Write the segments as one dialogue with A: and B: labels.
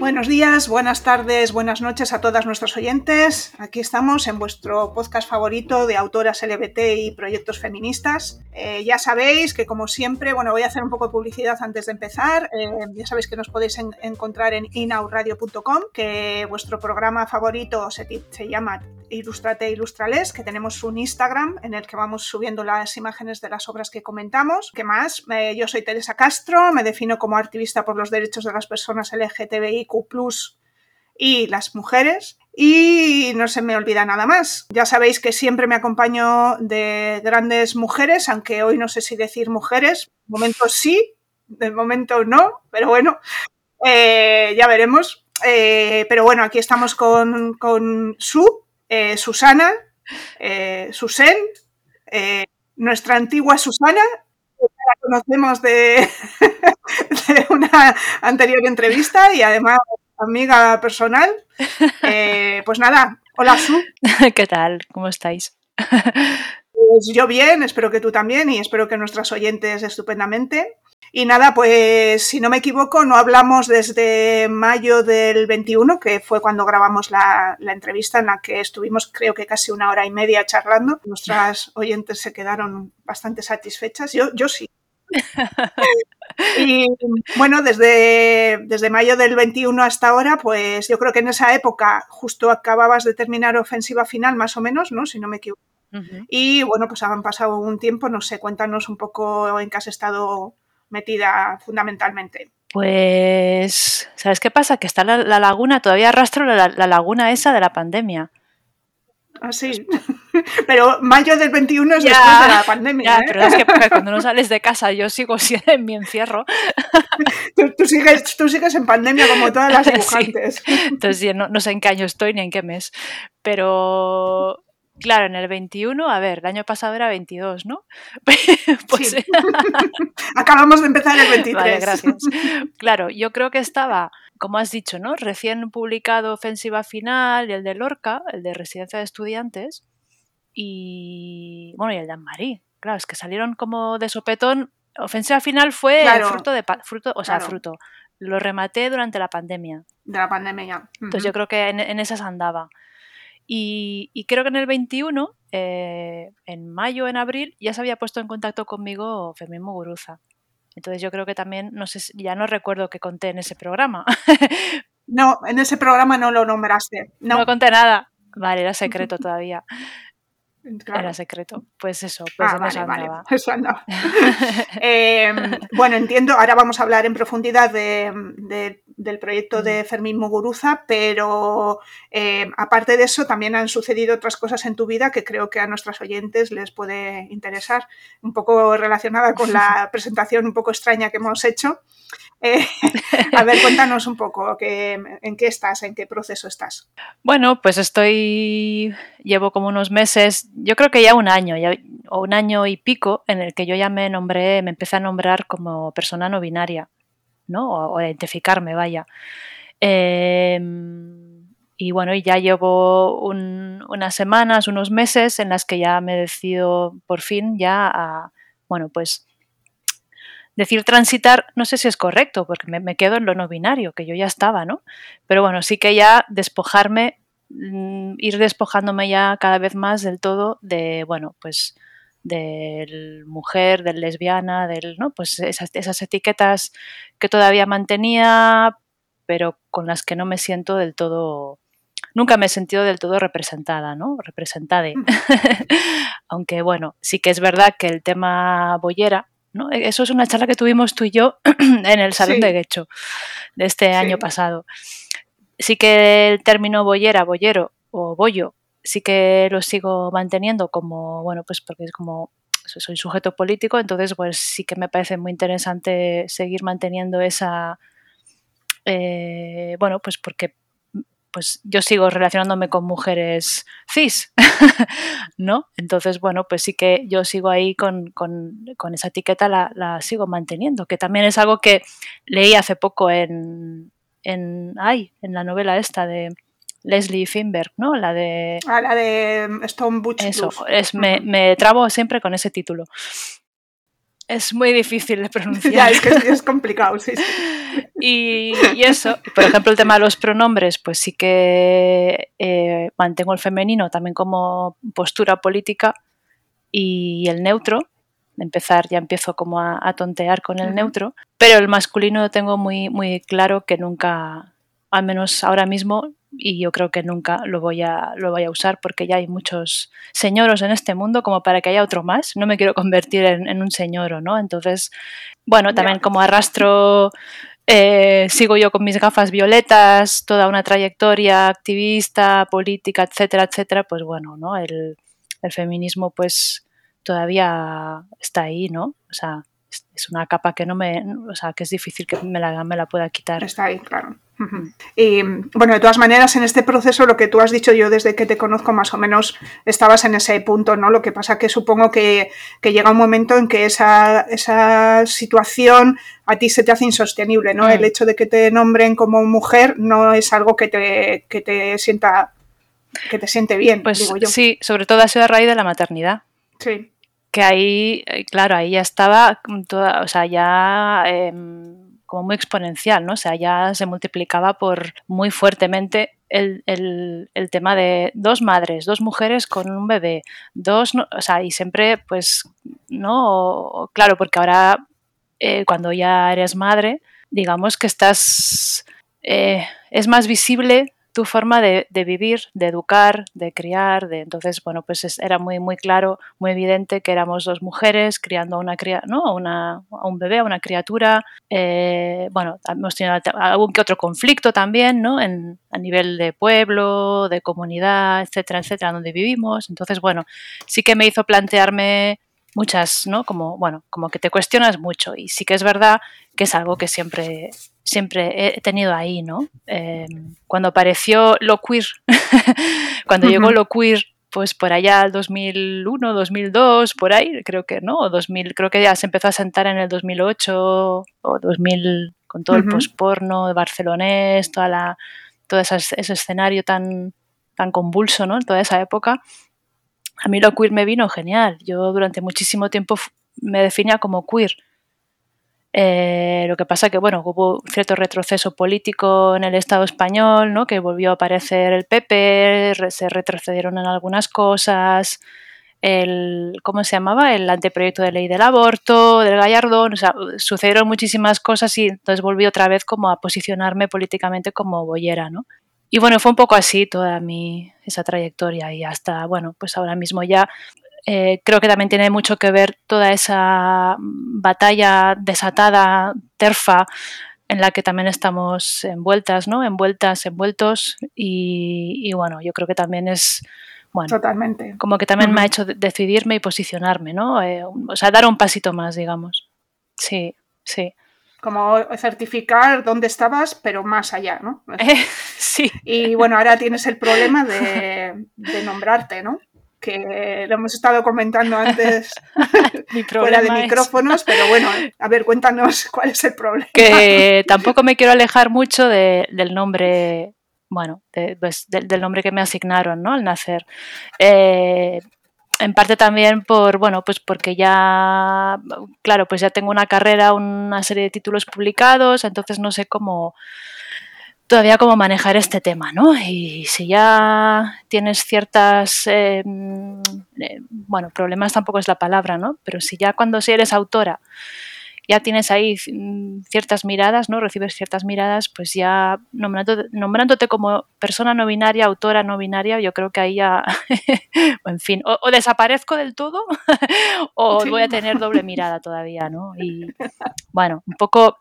A: Buenos días, buenas tardes, buenas noches a todas nuestros oyentes. Aquí estamos en vuestro podcast favorito de autoras LBT y proyectos feministas. Eh, ya sabéis que, como siempre, bueno, voy a hacer un poco de publicidad antes de empezar. Eh, ya sabéis que nos podéis encontrar en inauradio.com, que vuestro programa favorito se, llama Ilustrate Ilustrales, que tenemos un Instagram en el que vamos subiendo las imágenes de las obras que comentamos. ¿Qué más? Eh, yo soy Teresa Castro, me defino como activista por los derechos de las personas LGTBIQ y las mujeres. Y no se me olvida nada más. Ya sabéis que siempre me acompaño de grandes mujeres, aunque hoy no sé si decir mujeres. De momento sí, de momento no, pero bueno, eh, ya veremos. Eh, pero bueno, aquí estamos con, con Su, eh, Susana, Susen, nuestra antigua Susana, la conocemos de, una anterior entrevista y además amiga personal. Eh, pues nada, hola Su.
B: ¿Qué tal? ¿Cómo estáis?
A: Pues yo bien, espero que tú también y espero que nuestras oyentes estupendamente. Y nada, pues si no me equivoco, no hablamos desde mayo del 21, que fue cuando grabamos la, la, entrevista en la que estuvimos creo que casi una hora y media charlando. Nuestras oyentes se quedaron bastante satisfechas. Yo, yo sí. y bueno, desde, desde mayo del 21 hasta ahora, pues yo creo que en esa época justo acababas de terminar ofensiva final, más o menos, ¿no? Si no me equivoco. Y bueno, pues han pasado un tiempo, no sé, cuéntanos un poco en qué has estado metida fundamentalmente.
B: Pues, ¿sabes qué pasa? Que está la, laguna, todavía arrastro la, laguna esa de la pandemia.
A: Ah, sí. Pero mayo del 21 es después de la pandemia.
B: ¿eh? pero es que cuando no sales de casa yo sigo en mi encierro.
A: Tú, sigues, tú sigues en pandemia como todas las dibujantes.
B: Entonces no, no sé en qué año estoy ni en qué mes. Pero Claro, en el 21, a ver, el año pasado era 22, ¿no?
A: pues, Acabamos de empezar el 23.
B: Vale, gracias. Claro, yo creo que estaba, como has dicho, ¿no? Recién publicado Ofensiva Final y el de Lorca, el de Residencia de Estudiantes, y bueno, y el de Anne-Marie. Claro, es que salieron como de sopetón. Ofensiva Final fue fruto de fruto, o sea, fruto. Lo rematé durante la pandemia.
A: De la pandemia ya.
B: Entonces yo creo que en, en esas andaba. Y, creo que en el 21, eh, en mayo, en abril, ya se había puesto en contacto conmigo Fermín Muguruza. Entonces yo creo que también, no sé, ya no recuerdo qué conté en ese programa.
A: no, en ese programa no lo nombraste. No,
B: no conté nada. Vale, era secreto todavía. Era secreto. Pues eso, pues
A: ah, vale, vale. Eso andaba. Em, bueno, entiendo, ahora vamos a hablar en profundidad del proyecto de mm. Fermín Muguruza, pero em, aparte de eso, también han sucedido otras cosas en tu vida que creo que a nuestros oyentes les puede interesar, un poco relacionada con la presentación un poco extraña que hemos hecho. Eh, a ver, cuéntanos un poco en qué estás, en qué proceso estás.
B: Bueno, pues estoy, llevo como unos meses, yo creo que ya un año, o un año y pico, en el que yo ya me nombré, me empecé a nombrar como persona no binaria, ¿no? O, identificarme, vaya. Em, y bueno, ya llevo unas semanas, unos meses en las que ya me decido por fin ya a, bueno, pues Decir transitar, no sé si es correcto, porque me, quedo en lo no binario, que yo ya estaba, ¿no? Pero bueno, sí que ya despojarme, mm, ir despojándome ya cada vez más del todo de, bueno, pues del mujer, del lesbiana, del, ¿no? Pues esas, esas etiquetas que todavía mantenía, pero con las que no me siento del todo, nunca me he sentido del todo representada, ¿no? Representada. Mm. Aunque bueno, sí que es verdad que el tema boyera, e, eso es una charla que tuvimos tú y yo en el Salón de Guecho de este año pasado. Sí que el término boyera, boyero o bollo sí que lo sigo manteniendo como, bueno, pues porque es como soy sujeto político, entonces pues sí que me parece muy interesante seguir manteniendo esa, eh, bueno, pues porque pues yo sigo relacionándome con mujeres cis, ¿no? Entonces, bueno, pues sí que yo sigo ahí con, esa etiqueta, la, sigo manteniendo, que también es algo que leí hace poco en, en, ay, en la novela esta de Leslie Finberg, ¿no? La de...
A: Ah, la de Stone Butch.
B: Eso, es, me, me trabo siempre con ese título. Es muy difícil de pronunciar.
A: ya, es que es complicado, sí.
B: Y, eso, por ejemplo, el tema de los pronombres, pues sí que eh, mantengo el femenino también como postura política y el neutro, empezar, ya empiezo como a, tontear con el neutro, pero el masculino tengo muy, muy claro que nunca, al menos ahora mismo, y yo creo que nunca lo voy a, lo voy a usar porque ya hay muchos señoros en este mundo como para que haya otro más. No me quiero convertir en, un señor, ¿no? Entonces, bueno, también como arrastro, eh, sigo yo con mis gafas violetas, toda una trayectoria activista, política, etcétera, etcétera, pues bueno, ¿no? El, el feminismo pues todavía está ahí, ¿no? O sea, es una capa que no me, o sea, que es difícil que me la, me la pueda quitar.
A: Está ahí, claro. Y bueno, de todas maneras, en este proceso, lo que tú has dicho yo desde que te conozco, más o menos estabas en ese punto, ¿no? Lo que pasa que supongo que, llega un momento en que esa, esa, situación a ti se te hace insostenible, ¿no? El hecho de que te nombren como mujer no es algo que te, que te sienta que te siente bien,
B: pues
A: digo yo.
B: Sí, sobre todo ha sido a raíz de la maternidad.
A: Sí
B: que ahí, eh, claro, ahí ya estaba toda, o sea, ya em, como muy exponencial, ¿no? O sea, ya se multiplicaba por muy fuertemente el, tema de dos madres, dos mujeres con un bebé, dos, o sea, y siempre, pues, ¿no? Claro, porque ahora eh, cuando ya eres madre, digamos que estás, eh, es más visible tu forma de, vivir, de educar, de criar, de entonces, bueno, pues era muy, muy claro, muy evidente que éramos dos mujeres criando a una, ¿no? una, a un bebé, a una criatura. Eh, bueno, hemos tenido algún que otro conflicto también, ¿no? En, a nivel de pueblo, de comunidad, etcétera, etcétera, donde vivimos. Entonces, bueno, sí que me hizo plantearme muchas, ¿no? Como, bueno, como que te cuestionas mucho y sí que es verdad que es algo que siempre, siempre he tenido ahí, ¿no? Em, cuando apareció lo queer, cuando llegó lo queer, pues por allá al 2001, 2002, por ahí, creo que, ¿no? O 2000, creo que ya se empezó a sentar en el 2008 o 2000 con todo el posporno barcelonés, toda la, todo ese, ese escenario tan, tan convulso, ¿no? En toda esa época a mí lo queer me vino genial. Yo durante muchísimo tiempo me definía como queer. Eh, lo que pasa que bueno, hubo cierto retroceso político en el Estado español, ¿no? que volvió a aparecer el PP, se retrocedieron en algunas cosas, el, ¿cómo se llamaba? El anteproyecto de ley del aborto, del Gallardón, o sucedieron muchísimas cosas y entonces volví otra vez como a posicionarme políticamente como boyera, ¿no? Y bueno, fue un poco así toda mi, esa trayectoria y hasta, bueno, pues ahora mismo ya eh, creo que también tiene mucho que ver toda esa batalla desatada, terfa, en la que también estamos envueltas, ¿no? Envueltas, envueltos y, bueno, yo creo que también es, bueno,
A: Totalmente.
B: como que también me ha hecho decidirme y posicionarme, ¿no? Eh, o sea, dar un pasito más, digamos. Sí, sí
A: como certificar dónde estabas, pero más allá, ¿no?
B: sí.
A: Y bueno, ahora tienes el problema de, nombrarte, ¿no? Que lo hemos estado comentando antes fuera de micrófonos, pero bueno, a ver, cuéntanos cuál es el problema.
B: Que tampoco me quiero alejar mucho del nombre, bueno, pues, del nombre que me asignaron, ¿no? Al nacer. Eh, en parte también por, bueno, pues porque ya, claro, pues ya tengo una carrera, una serie de títulos publicados, entonces no sé cómo, todavía cómo manejar este tema, ¿no? Y si ya tienes ciertas, eh, eh, bueno, problemas tampoco es la palabra, ¿no? Pero si ya cuando si eres autora ya tienes ahí mm, ciertas miradas, ¿no? Recibes ciertas miradas, pues ya nombrándote, como persona no binaria, autora no binaria, yo creo que ahí ya, en fin, o, desaparezco del todo o voy a tener doble mirada todavía, ¿no? Y bueno, un poco,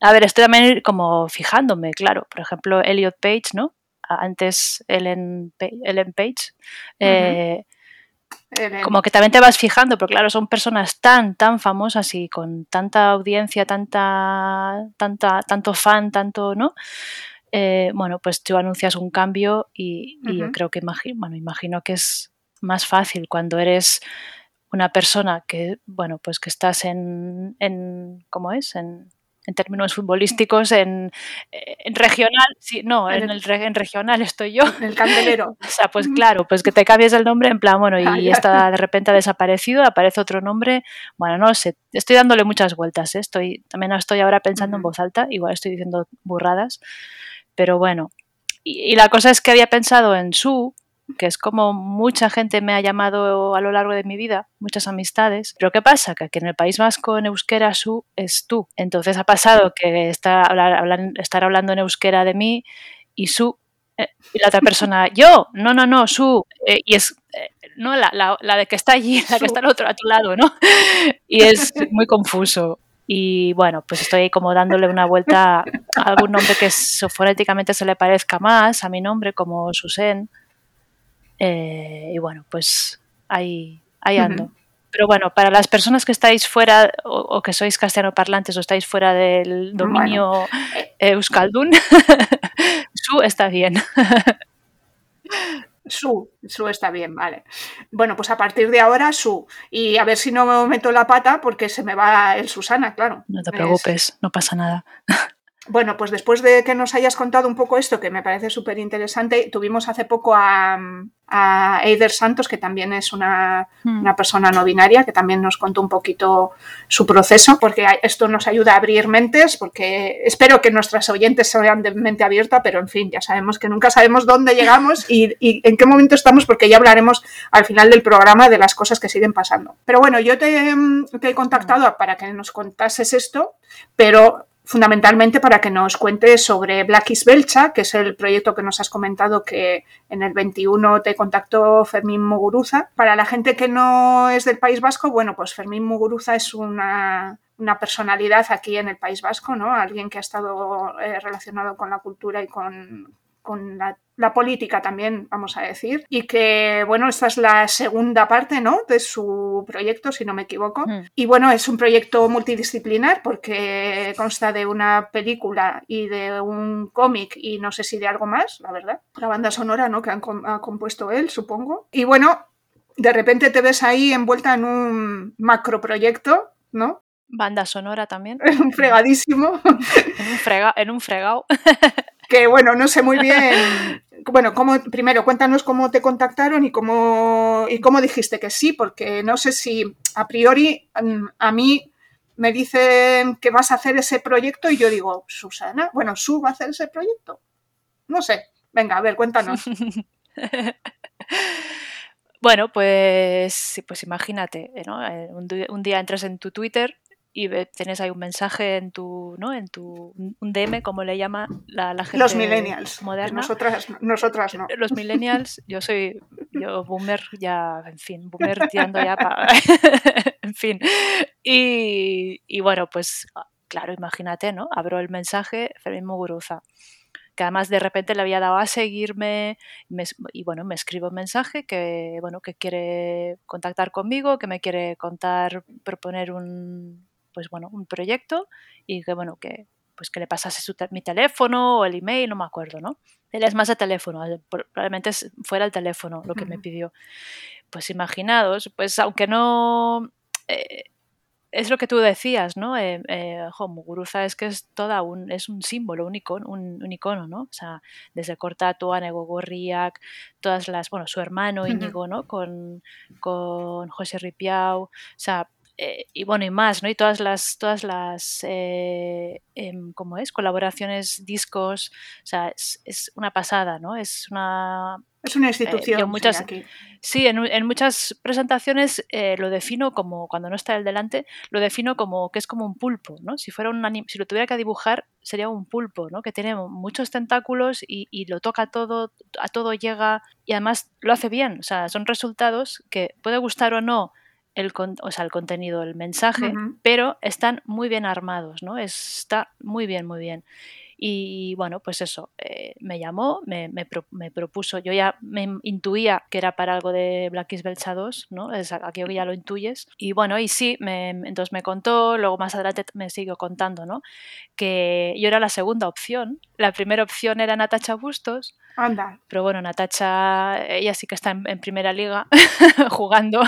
B: a ver, estoy también como fijándome, claro, por ejemplo, Elliot Page, ¿no? antes Ellen, Ellen Page, eh, como que también te vas fijando, pero claro, son personas tan, tan famosas y con tanta audiencia, tanta, tanta, tanto fan, tanto, ¿no? Eh, bueno, pues tú anuncias un cambio y, yo creo que imagino, bueno, imagino que es más fácil cuando eres una persona que, bueno, pues que estás en, en ¿cómo es? En, en términos futbolísticos, en, regional, sí, no, en, el, en regional estoy yo.
A: En el candelero.
B: o sea, pues claro, pues que te cambies el nombre en plan, bueno, y está de repente ha desaparecido, aparece otro nombre, bueno, no sé, estoy dándole muchas vueltas, ¿eh? estoy, también estoy ahora pensando en voz alta, igual estoy diciendo burradas, pero bueno, y, y la cosa es que había pensado en su, que es como mucha gente me ha llamado a lo largo de mi vida, muchas amistades. Pero ¿qué pasa? Que aquí en el País Vasco en euskera su es tú. Entonces ha pasado que está, estar hablando en euskera de mí y su eh, y la otra persona, yo, no, no, no, su, eh, y es, eh, no, la, la, la, de que está allí, la que está al otro, a tu lado, ¿no? Y es muy confuso. Y bueno, pues estoy como dándole una vuelta a algún nombre que fonéticamente se le parezca más a mi nombre, como Susen, eh, y bueno, pues ahí, ahí ando. Pero bueno, para las personas que estáis fuera o, que sois castellanoparlantes o estáis fuera del dominio euskaldun, su está bien.
A: Su, su está bien, vale. Bueno, pues a partir de ahora su. Y a ver si no me meto la pata porque se me va el Susana, claro.
B: No te preocupes, no pasa nada.
A: Bueno, pues después de que nos hayas contado un poco esto, que me parece súper interesante, tuvimos hace poco a, a Eider Santos, que también es hmm. una, persona no binaria, que también nos contó un poquito su proceso, porque esto nos ayuda a abrir mentes, porque espero que nuestras oyentes sean de mente abierta, pero en fin, ya sabemos que nunca sabemos dónde llegamos y, en qué momento estamos, porque ya hablaremos al final del programa de las cosas que siguen pasando. Pero bueno, yo te, te he contactado para que nos contases esto, pero fundamentalmente para que nos cuentes sobre Black is Belcha, que es el proyecto que nos has comentado que en el 21 te contactó Fermín Muguruza. Para la gente que no es del País Vasco, bueno, pues Fermín Muguruza es una, una personalidad aquí en el País Vasco, ¿no? Alguien que ha estado eh, relacionado con la cultura y con, con la, política también, vamos a decir, y que, bueno, esta es la segunda parte, ¿no?, de su proyecto, si no me equivoco. Y bueno, es un proyecto multidisciplinar porque consta de una película y de un cómic y no sé si de algo más, la verdad. La banda sonora, ¿no?, que ha compuesto él, supongo. Y bueno, de repente te ves ahí envuelta en un macroproyecto, ¿no?
B: Banda sonora también.
A: un fregadísimo.
B: en un, frega, en un fregado.
A: que bueno, no sé muy bien. Bueno, cómo, primero cuéntanos cómo te contactaron y cómo, y cómo dijiste que sí, porque no sé si a priori mm, a mí me dicen que vas a hacer ese proyecto y yo digo, Susana, bueno, Su va a hacer ese proyecto. No sé. Venga, a ver, cuéntanos.
B: bueno, pues, pues imagínate, ¿no? Eh, un, día entras en tu Twitter y tienes ahí un mensaje en tu, ¿no? En tu un DM, como le llama la, gente
A: Los millennials.
B: moderna.
A: Nosotras, nosotras no.
B: Los millennials, yo soy yo boomer ya, en fin, boomer tirando ya para... en fin. Y, y, bueno, pues claro, imagínate, ¿no? Abro el mensaje, Fermín Muguruza que además de repente le había dado a seguirme y bueno, me escribe un mensaje que, bueno, que quiere contactar conmigo, que me quiere contar, proponer un, pues bueno, un proyecto y que bueno, que pues que le pasase su mi teléfono o el email, no me acuerdo, ¿no? Él es más de teléfono, probablemente fuera el teléfono lo que me pidió. Pues imaginados, pues aunque no... Eh, es lo que tú decías, ¿no? Eh, eh Muguruza es que es toda un, es un símbolo, un icono, un, icono, ¿no? O sea, desde Cortato a Gorriak, todas las, bueno, su hermano Íñigo, ¿no? Con, con José Ripiau, o sea, eh, y bueno, y más, ¿no? Y todas las, todas las, eh, em, ¿cómo es? Colaboraciones, discos, o sea, es, una pasada, ¿no? Es una...
A: Es una eh, institución.
B: muchas, sí, en, muchas presentaciones lo defino como, cuando no está el delante, lo defino como que es como un pulpo, ¿no? Si, fuera un si lo tuviera que dibujar, sería un pulpo, ¿no? Que tiene muchos tentáculos y, y lo toca todo, a todo llega y además lo hace bien, o sea, son resultados que puede gustar o no el, o sea, el contenido, el mensaje, pero están muy bien armados, ¿no? Está muy bien, muy bien. Y bueno, pues eso, eh, me llamó, me, me, propuso, yo ya me intuía que era para algo de Black is Belcha 2, ¿no? Es aquello que ya lo intuyes. Y bueno, y sí, me, entonces me contó, luego más adelante me siguió contando, ¿no? Que yo era la segunda opción. La primera opción era Natacha Bustos.
A: Anda.
B: Pero bueno, Natacha, ella sí que está en primera liga jugando.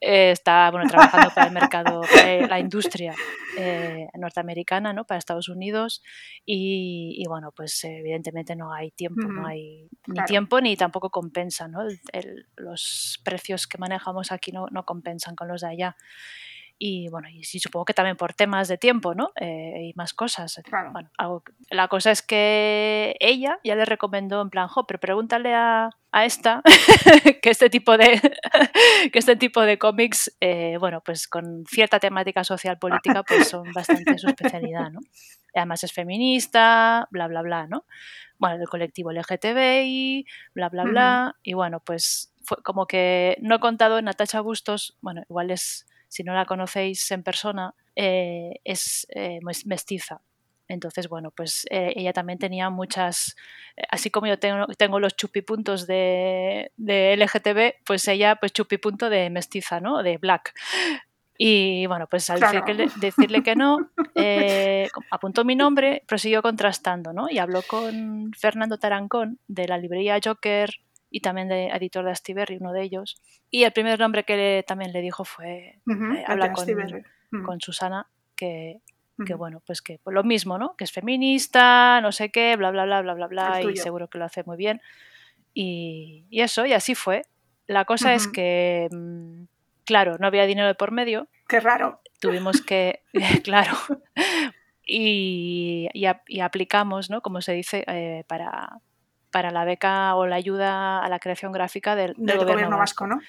B: Eh, está bueno, trabajando para el mercado, para la industria eh, norteamericana, ¿no? para Estados Unidos. Y, bueno, pues evidentemente no hay tiempo, no hay ni tiempo ni tampoco compensa. ¿no? los precios que manejamos aquí no, no compensan con los de allá y bueno, y sí, supongo que también por temas de tiempo, ¿no? Eh, y más cosas. Bueno, la cosa es que ella ya le recomendó en plan, jo, pero pregúntale a, a esta que este tipo de que este tipo de cómics, eh, bueno, pues con cierta temática social política, pues son bastante su especialidad, ¿no? Además es feminista, bla, bla, bla, ¿no? Bueno, el colectivo LGTBI, bla, bla, bla. Y bueno, pues fue como que no he contado en Natacha Bustos, bueno, igual es si no la conocéis en persona, eh, es eh, mestiza. Entonces, bueno, pues eh, ella también tenía muchas, así como yo tengo, tengo los chupipuntos de, de LGTB, pues ella, pues chupipunto de mestiza, ¿no? De black. Y bueno, pues al decirle que no, apuntó mi nombre, prosiguió contrastando, ¿no? Y habló con Fernando Tarancón de la librería Joker y también de editor de Astiberri, uno de ellos. Y el primer nombre que también le dijo fue eh, hablar con, Susana, que, que bueno, pues que pues lo mismo, ¿no? Que es feminista, no sé qué, bla, bla, bla, bla, bla, bla, y seguro que lo hace muy bien. Y, y eso, y así fue. La cosa es que, mm, claro, no había dinero de por medio.
A: Qué raro.
B: Tuvimos que, claro, y, y, aplicamos, ¿no? Como se dice, eh, para, para la beca o la ayuda a la creación gráfica del, gobierno, vasco, ¿no?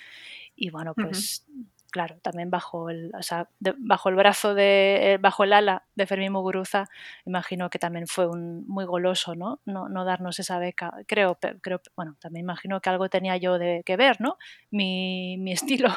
B: Y bueno, pues claro, también bajo el, o sea, bajo el brazo de, eh, bajo el ala de Fermín Muguruza, imagino que también fue un muy goloso, ¿no? No, no darnos esa beca. Creo, creo, bueno, también imagino que algo tenía yo de que ver, ¿no? Mi, mi estilo.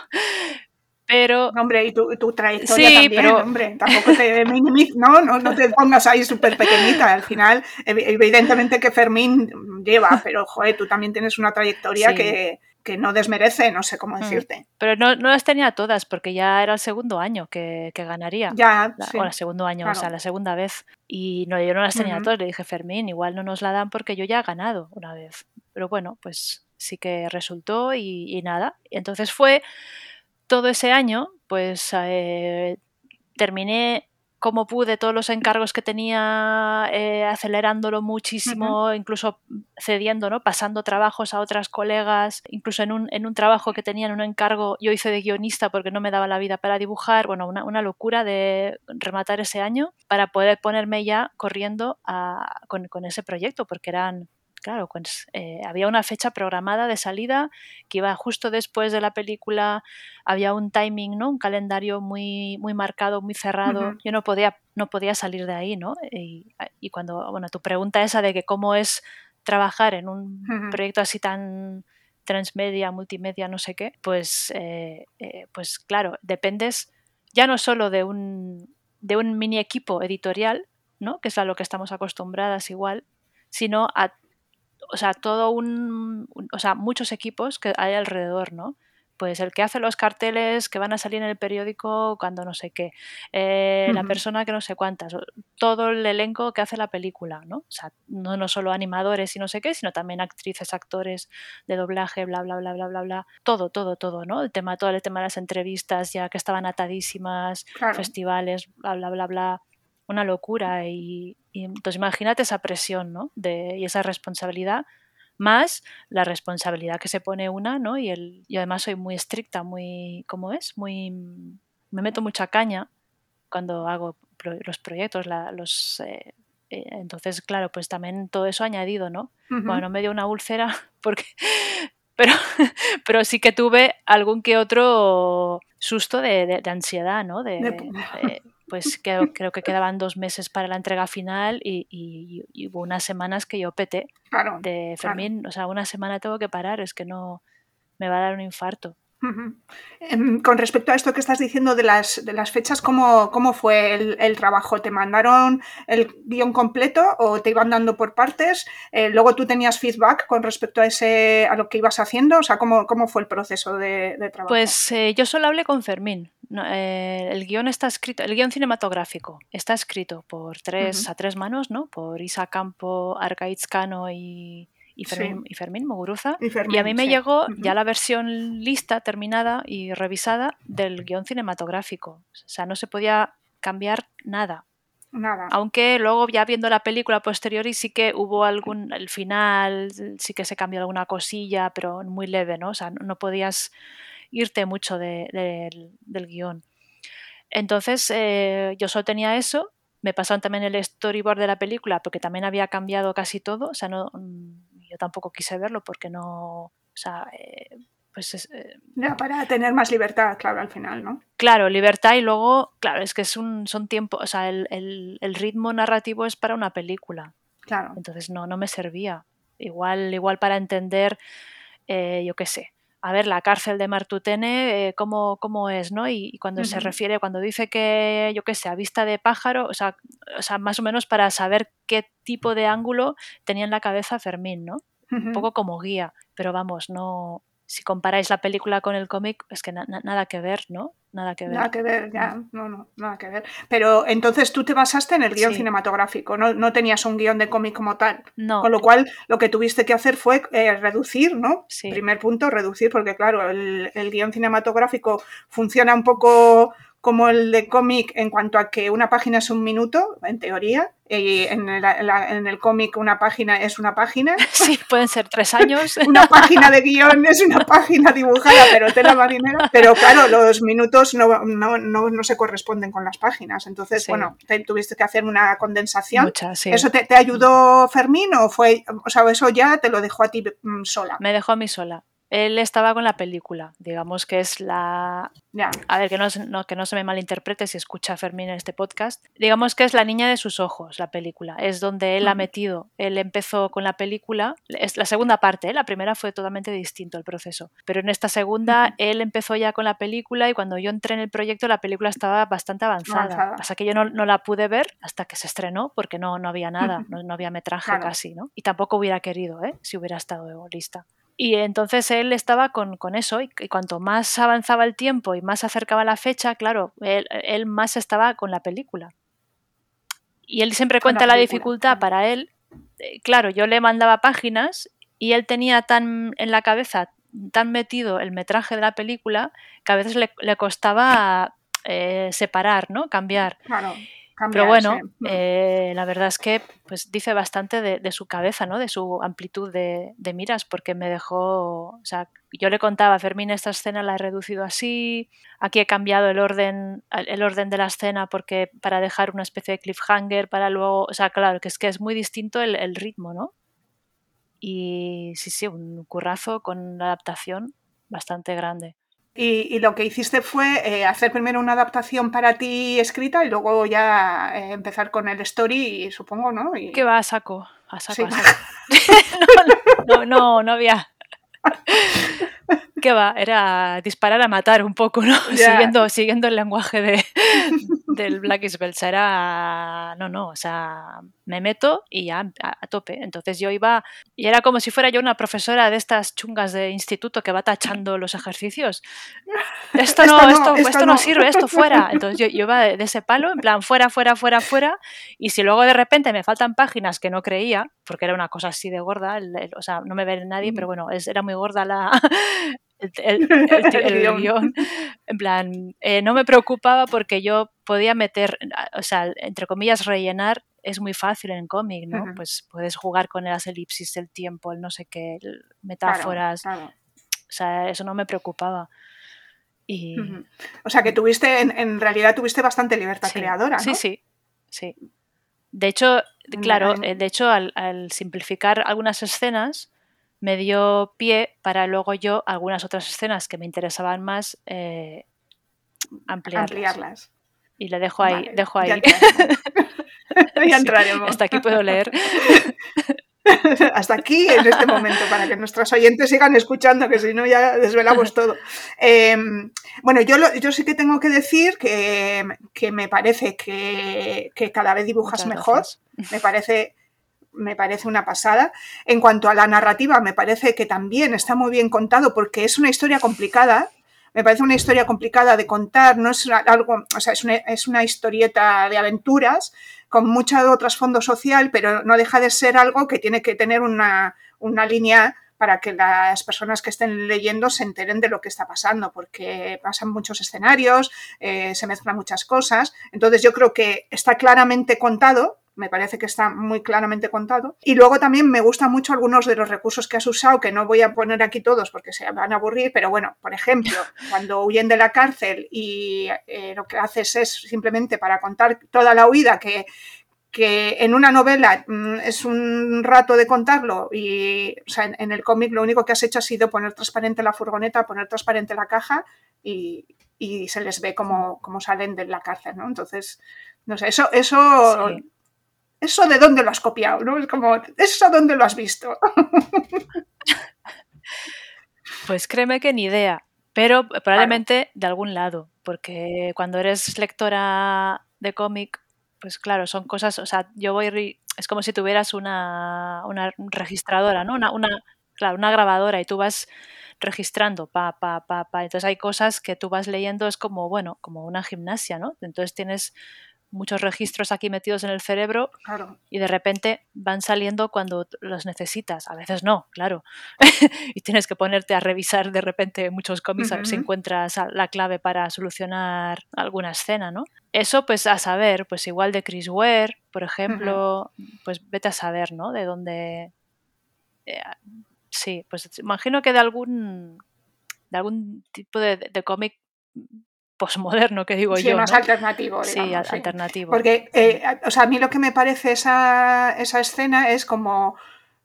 B: Pero,
A: hombre, y tu, tu trayectoria sí, también, pero... hombre, tampoco te no, no, no te pongas ahí súper pequeñita. Al final, evidentemente que Fermín lleva, pero joder, tú también tienes una trayectoria que, que, no desmerece, no sé cómo mm. decirte.
B: Pero no, no, las tenía todas, porque ya era el segundo año que, que ganaría.
A: Ya,
B: sí. O el segundo año, o sea, la segunda vez. Y no, yo no las tenía todas. Le dije, Fermín, igual no nos la dan porque yo ya he ganado una vez. Pero bueno, pues sí que resultó y, y nada. Entonces fue todo ese año, pues eh, terminé como pude todos los encargos que tenía, eh, acelerándolo muchísimo, incluso cediendo, ¿no? pasando trabajos a otras colegas, incluso en un, en un, trabajo que tenían un encargo, yo hice de guionista porque no me daba la vida para dibujar, bueno, una, una locura de rematar ese año para poder ponerme ya corriendo con, con, ese proyecto, porque eran claro, pues eh, había una fecha programada de salida que iba justo después de la película, había un timing, ¿no? Un calendario muy, muy marcado, muy cerrado. Yo no podía, no podía salir de ahí, ¿no? Y, cuando, bueno, tu pregunta esa de que cómo es trabajar en un proyecto así tan transmedia, multimedia, no sé qué, pues, eh, eh, pues claro, dependes ya no solo de un, de un mini equipo editorial, ¿no? que es a lo que estamos acostumbradas igual, sino a o sea, todo un, o sea, muchos equipos que hay alrededor, ¿no? Pues el que hace los carteles que van a salir en el periódico cuando no sé qué, eh, la persona que no sé cuántas, todo el elenco que hace la película, ¿no? O sea, no, no solo animadores y no sé qué, sino también actrices, actores de doblaje, bla, bla, bla, bla, bla, bla. Todo, todo, todo, ¿no? El tema, todo el tema de las entrevistas ya que estaban atadísimas, festivales, bla, bla, bla, bla una locura y, entonces imagínate esa presión ¿no? de, y esa responsabilidad más la responsabilidad que se pone una ¿no? y, el, y además soy muy estricta muy ¿cómo es? muy me meto mucha caña cuando hago los proyectos los eh, eh, entonces claro pues también todo eso añadido no bueno me dio una úlcera porque pero, pero sí que tuve algún que otro susto de, de, ansiedad, ¿no? De, pues creo, creo, que quedaban dos meses para la entrega final y, hubo unas semanas que yo peté de Fermín, o sea, una semana tengo que parar, es que no me va a dar un infarto.
A: Em, con respecto a esto que estás diciendo de las, de las fechas, ¿cómo, cómo fue el, trabajo? ¿Te mandaron el guion completo o te iban dando por partes? Eh, ¿Luego tú tenías feedback con respecto a, ese, a lo que ibas haciendo? O sea, ¿cómo, cómo fue el proceso de, trabajo?
B: Pues eh, yo solo hablé con Fermín. Eh, el guion está escrito, el guion cinematográfico está escrito por tres, a tres manos, ¿no? Por Isa Campo, Arcaiz Cano y y Fermín, y Fermín Muguruza. Y, a mí me llegó ya la versión lista, terminada y revisada del guion cinematográfico. O sea, no se podía cambiar nada.
A: Nada.
B: Aunque luego ya viendo la película posterior y sí que hubo algún, el final, sí que se cambió alguna cosilla, pero muy leve, ¿no? O sea, no, podías irte mucho del guion. Entonces, eh, yo solo tenía eso me pasaron también el storyboard de la película porque también había cambiado casi todo. O sea, no, yo tampoco quise verlo porque no, o sea, eh, pues
A: eh, para tener más libertad, claro, al final, ¿no?
B: Claro, libertad y luego, claro, es que es un, son tiempos, o sea, el, el, ritmo narrativo es para una película.
A: Claro.
B: Entonces no, no me servía. Igual, igual para entender, eh, yo qué sé, a ver, la cárcel de Martutene, ¿cómo, ¿cómo, es, ¿no? Y, cuando se refiere, cuando dice que, yo qué sé, a vista de pájaro, o sea, o sea, más o menos para saber qué tipo de ángulo tenía en la cabeza Fermín, ¿no? Un poco como guía, pero vamos, no. Si comparáis la película con el cómic, es que nada que ver, ¿no? Nada que ver.
A: Nada que ver, ya, no, no, nada que ver. Pero entonces tú te basaste en el guion cinematográfico, no, no, tenías un guion de cómic como tal.
B: No.
A: Con lo cual, lo que tuviste que hacer fue eh, reducir, ¿no? Primer punto, reducir, porque claro, el, el guion cinematográfico funciona un poco como el de cómic en cuanto a que una página es un minuto, en teoría, y en el, cómic una página es una página.
B: Sí, pueden ser tres años.
A: una página de guion es una página dibujada, pero tela marinera. Pero claro, los minutos no, no, no, se corresponden con las páginas. Entonces, bueno, tuviste que hacer una condensación.
B: Mucha, sí.
A: ¿Eso te, te, ayudó Fermín o fue, o sea, eso ya te lo dejó a ti mm, sola?
B: Me dejó a mí sola él estaba con la película, digamos que es la... A ver, que no, que no se me malinterprete si escucha a Fermín en este podcast. Digamos que es la niña de sus ojos, la película. Es donde él ha metido. Él empezó con la película, es la segunda parte, ¿eh? la primera fue totalmente distinto el proceso. Pero en esta segunda, él empezó ya con la película y cuando yo entré en el proyecto, la película estaba bastante avanzada. Pasa que yo no, la pude ver hasta que se estrenó porque no, no había nada, no, había metraje casi, ¿no? Y tampoco hubiera querido, ¿eh? si hubiera estado lista. Y entonces él estaba con, eso y, cuanto más avanzaba el tiempo y más se acercaba la fecha, claro, él, más estaba con la película. Y él siempre cuenta la, dificultad para él. Eh, claro, yo le mandaba páginas y él tenía tan en la cabeza, tan metido el metraje de la película, que a veces le, costaba eh, separar, ¿no? Cambiar.
A: Claro.
B: Pero bueno, eh, la verdad es que pues dice bastante de, su cabeza, ¿no? De su amplitud de, miras, porque me dejó, o sea, yo le contaba a Fermín esta escena la he reducido así, aquí he cambiado el orden, el orden de la escena porque para dejar una especie de cliffhanger para luego, o sea, claro, que es que es muy distinto el, el ritmo, ¿no? Y sí, sí, un currazo con una adaptación bastante grande.
A: Y, lo que hiciste fue eh, hacer primero una adaptación para ti escrita y luego ya eh, empezar con el story, supongo, ¿no? Y...
B: Que va a saco, a saco, no, no, no, había. ¿Qué va? Era disparar a matar un poco, ¿no? Siguiendo, siguiendo el lenguaje de, del Black is Era. No, no, o sea, me meto y ya a, tope. Entonces yo iba. Y era como si fuera yo una profesora de estas chungas de instituto que va tachando los ejercicios. Esto no, esto, esto, no. sirve, esto fuera. Entonces yo, iba de, ese palo, en plan, fuera, fuera, fuera, fuera. Y si luego de repente me faltan páginas que no creía, porque era una cosa así de gorda, o sea, no me ve nadie, pero bueno, es, era muy gorda la, el, guion. En plan, eh, no me preocupaba porque yo podía meter, o sea, entre comillas, rellenar es muy fácil en cómic, ¿no? Pues puedes jugar con las elipsis, el tiempo, el no sé qué, metáforas. O sea, eso no me preocupaba. Y...
A: O sea, que tuviste, en, realidad tuviste bastante libertad creadora, ¿no?
B: Sí, sí, sí. De hecho, claro, eh, de hecho, al simplificar algunas escenas, me dio pie para luego yo algunas otras escenas que me interesaban más eh, ampliarlas. Y le dejo ahí, dejo ahí.
A: Ya, entraremos.
B: hasta aquí puedo leer.
A: Hasta aquí en este momento, para que nuestros oyentes sigan escuchando, que si no ya desvelamos todo. Em, bueno, yo, yo sí que tengo que decir que, me parece que, cada vez dibujas mejor. Me parece me parece una pasada. En cuanto a la narrativa, me parece que también está muy bien contado porque es una historia complicada. Me parece una historia complicada de contar, no es algo, o sea, es una, es una historieta de aventuras con mucho trasfondo social, pero no deja de ser algo que tiene que tener una, una línea para que las personas que estén leyendo se enteren de lo que está pasando, porque pasan muchos escenarios, eh, se mezclan muchas cosas. Entonces yo creo que está claramente contado, me parece que está muy claramente contado. Y luego también me gustan mucho algunos de los recursos que has usado, que no voy a poner aquí todos porque se van a aburrir, pero bueno, por ejemplo, cuando huyen de la cárcel y eh, lo que haces es simplemente para contar toda la huida que, que en una novela mm, es un rato de contarlo y en, el cómic lo único que has hecho ha sido poner transparente la furgoneta, poner transparente la caja y, se les ve como, salen de la cárcel, ¿no? Entonces, no sé, eso, eso ¿Eso de dónde lo has copiado? ¿no? Es como, ¿eso dónde lo has visto?
B: pues créeme que ni idea, pero probablemente de algún lado, porque cuando eres lectora de cómic, pues claro, son cosas, o sea, yo voy, es como si tuvieras una, una registradora, ¿no? Una, una, claro, una grabadora y tú vas registrando, pa, pa, pa, pa. Entonces hay cosas que tú vas leyendo, es como, bueno, como una gimnasia, ¿no? Entonces tienes muchos registros aquí metidos en el cerebro y de repente van saliendo cuando los necesitas. A veces no, claro. y tienes que ponerte a revisar de repente muchos cómics a ver si encuentras la clave para solucionar alguna escena, ¿no? Eso pues a saber, pues igual de Chris Ware, por ejemplo, pues vete a saber, ¿no? De dónde... Eh, sí, pues imagino que de algún de algún tipo de, de cómic posmoderno que digo yo.
A: más alternativo.
B: sí, alternativo.
A: Porque, eh, o sea, a mí lo que me parece esa, esa escena es como,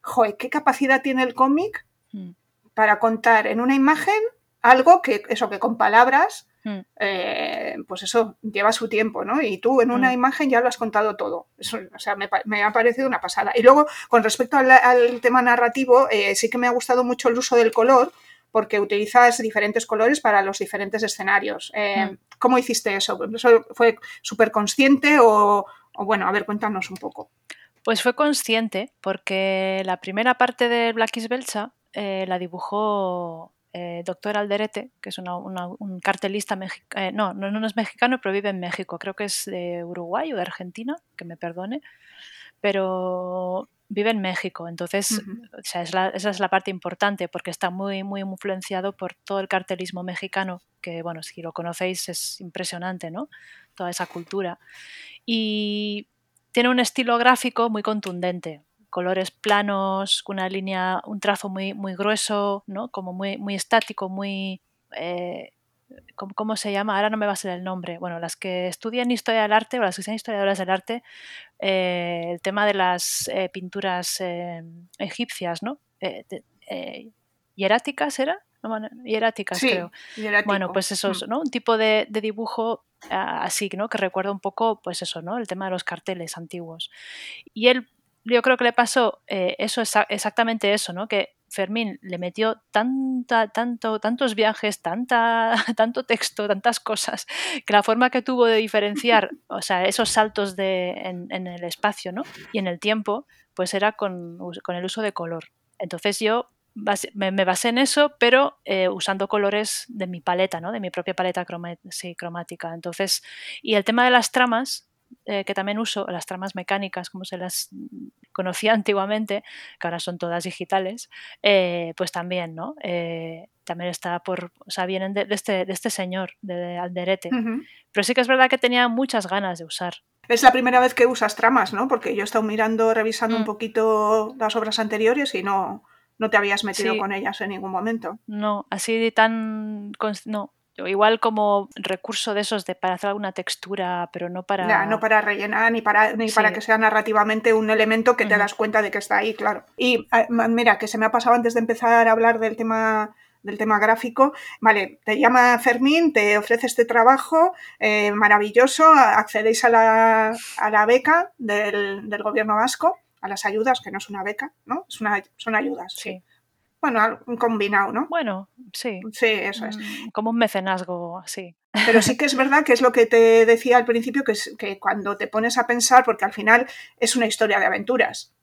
A: joder, ¿qué capacidad tiene el cómic mm. para contar en una imagen algo que, eso, que con palabras, mm. eh, pues eso, lleva su tiempo, ¿no? Y tú en una mm. imagen ya lo has contado todo. Eso, o sea, me, ha parecido una pasada. Y luego, con respecto al, tema narrativo, eh, sí que me ha gustado mucho el uso del color porque utilizas diferentes colores para los diferentes escenarios. Eh, mm. ¿Cómo hiciste eso? ¿Eso fue súper consciente o, bueno, a ver, cuéntanos un poco.
B: Pues fue consciente porque la primera parte de Black is Belcha eh, la dibujó eh, Doctor Alderete, que es un cartelista mexicano, no, no, no es mexicano, pero vive en México, creo que es de Uruguay o de Argentina, que me perdone, pero vive en México, entonces esa es la parte importante porque está muy, muy influenciado por todo el cartelismo mexicano, que bueno, si lo conocéis es impresionante, ¿no? Toda esa cultura. Y tiene un estilo gráfico muy contundente, colores planos, una línea, un trazo muy, muy grueso, ¿no? Como muy, muy estático, muy... Eh, ¿cómo, se llama? Ahora no me va a ser el nombre. Bueno, las que estudian historia del arte o las que sean historiadoras del arte, eh, el tema de las eh, pinturas eh, egipcias, ¿no? hieráticas era? hieráticas, creo. Bueno, pues eso, mm. ¿no? Un tipo de, dibujo ah, así, ¿no? Que recuerda un poco, pues eso, ¿no? El tema de los carteles antiguos. Y él, yo creo que le pasó eso, exactamente eso, ¿no? Que Fermín le metió tanta, tanto, tantos viajes, tanta, tanto texto, tantas cosas, que la forma que tuvo de diferenciar, o sea, esos saltos de, en, el espacio ¿no? y en el tiempo, pues era con, el uso de color. Entonces yo me, basé en eso, pero eh, usando colores de mi paleta, ¿no? de mi propia paleta cromática. Entonces, y el tema de las tramas, eh, que también uso, las tramas mecánicas, como se las conocía antiguamente, que ahora son todas digitales, eh, pues también, ¿no? Eh, también está por, o sea, vienen de, este, de este señor, de, Alderete. Pero sí que es verdad que tenía muchas ganas de usar.
A: Es la primera vez que usas tramas, ¿no? Porque yo he estado mirando, revisando un mm. poquito las obras anteriores y no, no te habías metido con ellas en ningún momento.
B: No, así tan... No, igual como recurso de esos de para hacer alguna textura, pero no para...
A: no para rellenar ni para, ni para que sea narrativamente un elemento que te das cuenta de que está ahí, claro. Y ah, mira, que se me ha pasado antes de empezar a hablar del tema del tema gráfico, vale, te llama Fermín, te ofrece este trabajo eh, maravilloso, accedéis a la, a la beca del, del, gobierno vasco, a las ayudas, que no es una beca, ¿no? Es una, son ayudas. Sí. Bueno, un combinado, ¿no?
B: Bueno, sí.
A: Sí, eso es.
B: Mm, como un mecenazgo, sí.
A: Pero sí que es verdad que es lo que te decía al principio, que, es, que cuando te pones a pensar, porque al final es una historia de aventuras.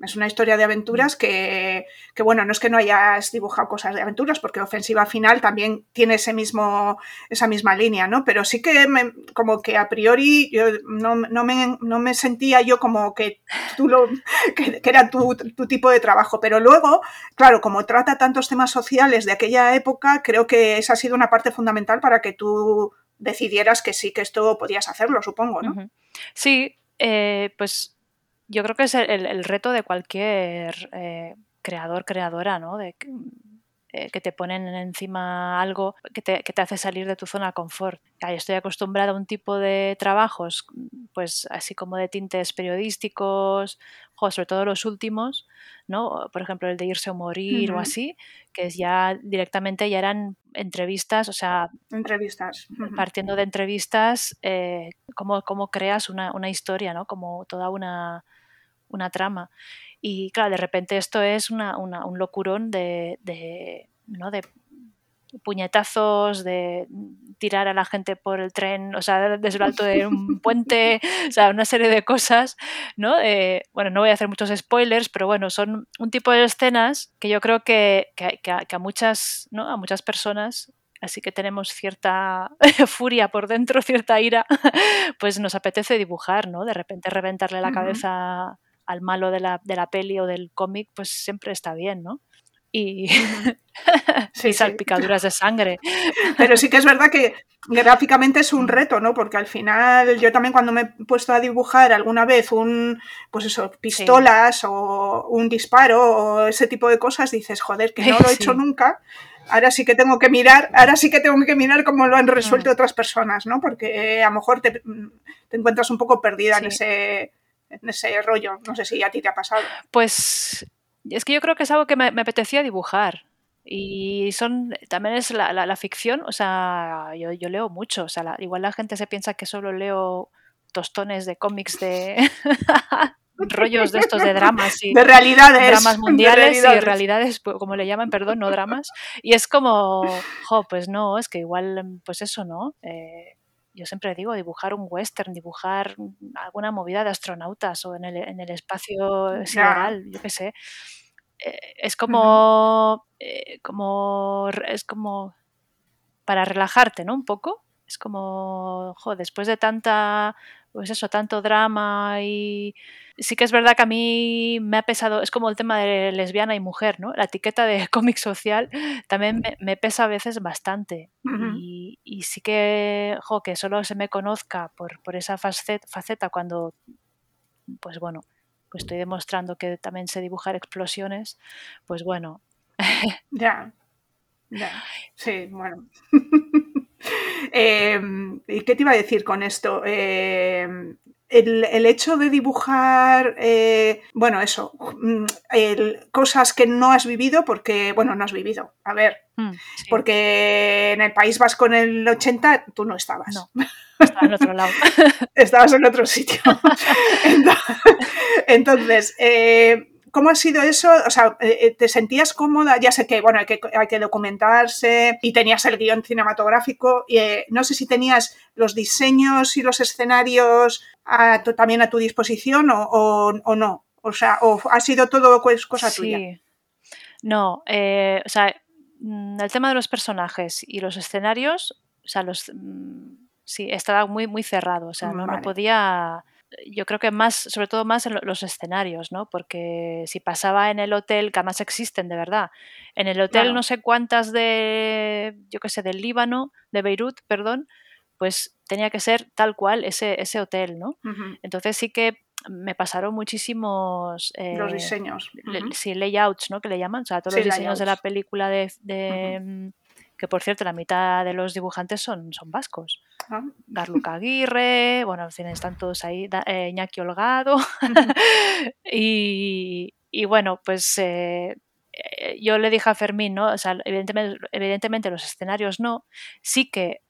A: Es una historia de aventuras que, bueno, no es que no hayas dibujado cosas de aventuras, porque Ofensiva Final también tiene ese mismo, esa misma línea, ¿no? Pero sí que como que a priori yo no, me, sentía yo como que tú lo, que, era tu, tu, tipo de trabajo. Pero luego, claro, como trata tantos temas sociales de aquella época, creo que esa ha sido una parte fundamental para que tú decidieras que sí, que esto podías hacerlo, supongo, ¿no?
B: Sí, eh, pues yo creo que es el, reto de cualquier eh, creador, creadora, ¿no? De, eh, que te ponen encima algo que te, que te, hace salir de tu zona de confort. estoy acostumbrada a un tipo de trabajos, pues así como de tintes periodísticos, sobre todo los últimos, ¿no? Por ejemplo, el de irse o morir o así, que es ya directamente ya eran entrevistas, o sea,
A: entrevistas.
B: Partiendo de entrevistas, eh, cómo, cómo, creas una, una historia, ¿no? Como toda una una trama. Y claro, de repente esto es una, un locurón de, de, ¿no? de puñetazos, de tirar a la gente por el tren, o sea, desde el alto de un puente, o sea, una serie de cosas, ¿no? bueno, no voy a hacer muchos spoilers, pero bueno, son un tipo de escenas que yo creo que, que, que a, muchas, ¿no? A muchas personas así que tenemos cierta furia por dentro, cierta ira, pues nos apetece dibujar, ¿no? De repente reventarle la cabeza al malo de la, de la peli o del cómic, pues siempre está bien, ¿no? Y, sí, salpicaduras de sangre.
A: Pero sí que es verdad que gráficamente es un reto, ¿no? Porque al final yo también cuando me he puesto a dibujar alguna vez un, pues eso, pistolas o un disparo o ese tipo de cosas, dices, joder, que no lo he hecho nunca. Ahora sí que tengo que mirar, ahora sí que tengo que mirar cómo lo han resuelto mm. otras personas, ¿no? Porque a lo mejor te, te encuentras un poco perdida en ese en ese rollo. No sé si a ti te ha pasado.
B: Pues es que yo creo que es algo que me, apetecía dibujar. Y son también es la, la, ficción, o sea, yo, yo, leo mucho, o sea, igual la gente se piensa que solo leo tostones de cómics de rollos de estos de dramas y
A: de realidades
B: dramas mundiales y realidades pues, como le llaman perdón no dramas y es como jo pues no es que igual pues eso no eh, yo siempre digo, dibujar un western, dibujar alguna movida de astronautas o en el, en el espacio sideral, yo qué sé. Eh, es como, eh, como, es como para relajarte, ¿no? Un poco. Es como, jo, después de tanta, pues eso, tanto drama y sí que es verdad que a mí me ha pesado, es como el tema de lesbiana y mujer, ¿no? La etiqueta de cómic social también me, pesa a veces bastante. y, sí que, jo, que solo se me conozca por, por esa faceta cuando, pues bueno, pues estoy demostrando que también sé dibujar explosiones, pues bueno.
A: ya, ya, sí, bueno. Em, ¿Y qué te iba a decir con esto? Em, el, hecho de dibujar, eh, bueno, eso, mm, cosas que no has vivido porque, bueno, no has vivido, a ver, mm, porque en el País Vasco en el 80 tú no estabas.
B: No, estaba en otro lado.
A: estabas en otro sitio. Entonces, eh, ¿Cómo ha sido eso? O sea, eh, eh, ¿te sentías cómoda? Ya sé que, bueno, hay que, hay que documentarse y tenías el guion cinematográfico. Y, eh, no sé si tenías los diseños y los escenarios también a tu disposición o, no. O sea, ¿o ha sido todo cosa sí. tuya?
B: No, o sea, mm, el tema de los personajes y los escenarios, o sea, los... Mm, sí, estaba muy, muy cerrado, o sea, no, no podía yo creo que más, sobre todo más en los escenarios, ¿no? Porque si pasaba en el hotel, que además existen de verdad, en el hotel no sé cuántas de, yo qué sé, del Líbano, de Beirut, perdón, pues tenía que ser tal cual ese, ese hotel, ¿no? Entonces sí que me pasaron muchísimos...
A: los eh, diseños.
B: Sí, layouts, ¿no? Que le llaman, o sea, todos los diseños de la película de... Mm, que por cierto la mitad de los dibujantes son, son vascos. Ah. Aguirre, bueno, están todos ahí, eh, Iñaki Holgado. y, bueno, pues eh, eh, yo le dije a Fermín, ¿no? O sea, evidentemente, evidentemente los escenarios no, sí que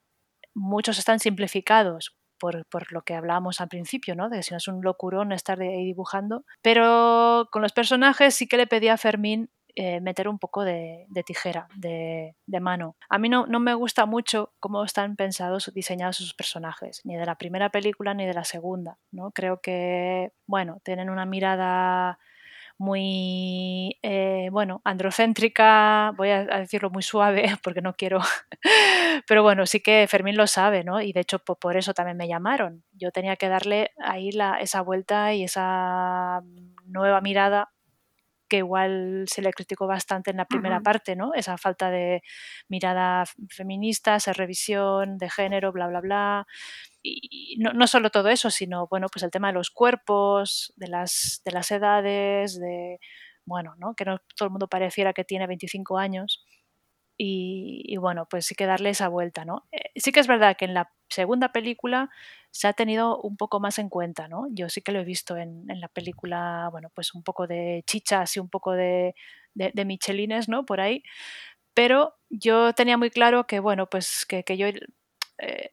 B: muchos están simplificados por, por, lo que hablábamos al principio, ¿no? De que si no es un locurón estar ahí dibujando. Pero con los personajes sí que le pedí a Fermín eh, meter un poco de, tijera, de, mano. A mí no, no, me gusta mucho cómo están pensados, diseñados sus personajes, ni de la primera película ni de la segunda. ¿no? Creo que, bueno, tienen una mirada muy, eh, bueno, androcéntrica, voy a, decirlo muy suave porque no quiero, pero bueno, sí que Fermín lo sabe, ¿no? Y de hecho por, eso también me llamaron. Yo tenía que darle ahí esa vuelta y esa nueva mirada que igual se le criticó bastante en la primera parte, ¿no? Esa falta de mirada feminista, esa revisión de género, bla, bla, bla. Y no, no, solo todo eso, sino, bueno, pues el tema de los cuerpos, de las, de las edades, de, bueno, ¿no? Que no todo el mundo pareciera que tiene 25 años. Y, bueno, pues sí que darle esa vuelta, ¿no? Eh, sí que es verdad que en la segunda película se ha tenido un poco más en cuenta, ¿no? Yo sí que lo he visto en, la película, bueno, pues un poco de chichas y un poco de, de, michelines, ¿no? Por ahí. Pero yo tenía muy claro que, bueno, pues que, yo... Eh,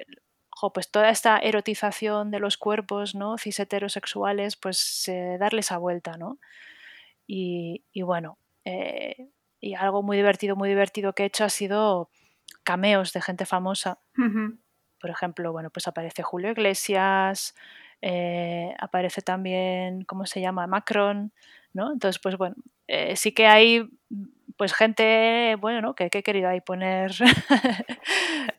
B: pues toda esta erotización de los cuerpos, ¿no? Cis heterosexuales, pues eh, darle esa vuelta, ¿no? Y, bueno, y algo muy divertido, muy divertido que he hecho ha sido cameos de gente famosa. Por ejemplo, bueno, pues aparece Julio Iglesias, eh, aparece también, ¿cómo se llama? Macron, ¿no? Entonces, pues bueno, eh, sí que hay pues gente, bueno, ¿no? Que, he querido ahí poner...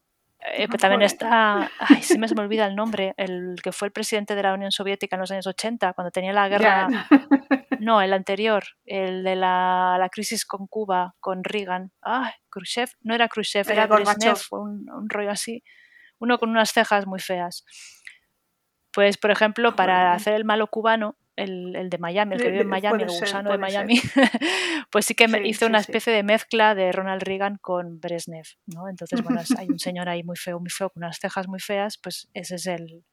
B: Eh, también está, ay, sí me, se me olvida el nombre, el que fue el presidente de la Unión Soviética en los años 80, cuando tenía la guerra, no, el anterior, el de la, crisis con Cuba, con Reagan. Ah, Khrushchev, no era Khrushchev, era Brezhnev, un, un rollo así. Uno con unas cejas muy feas. Pues, por ejemplo, para hacer el malo cubano, el, de Miami, el que vive en Miami, el gusano de Miami, pues sí que me hizo una especie de mezcla de Ronald Reagan con Brezhnev, ¿no? Entonces, bueno, hay un señor ahí muy feo, muy feo, con unas cejas muy feas, pues ese es el,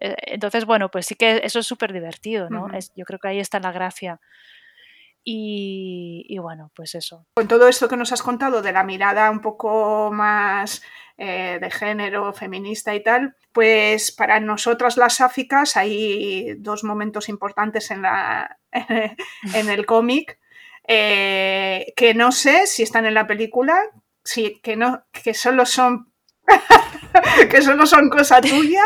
B: entonces, bueno, pues sí que eso es súper divertido, ¿no? es, yo creo que ahí está la gracia. Y, bueno, pues eso.
A: Con todo esto que nos has contado de la mirada un poco más eh, de género, feminista y tal, pues para nosotras las sáficas hay dos momentos importantes en, la, en el cómic eh, que no sé si están en la película, sí, que, no, que solo son que solo son cosa tuya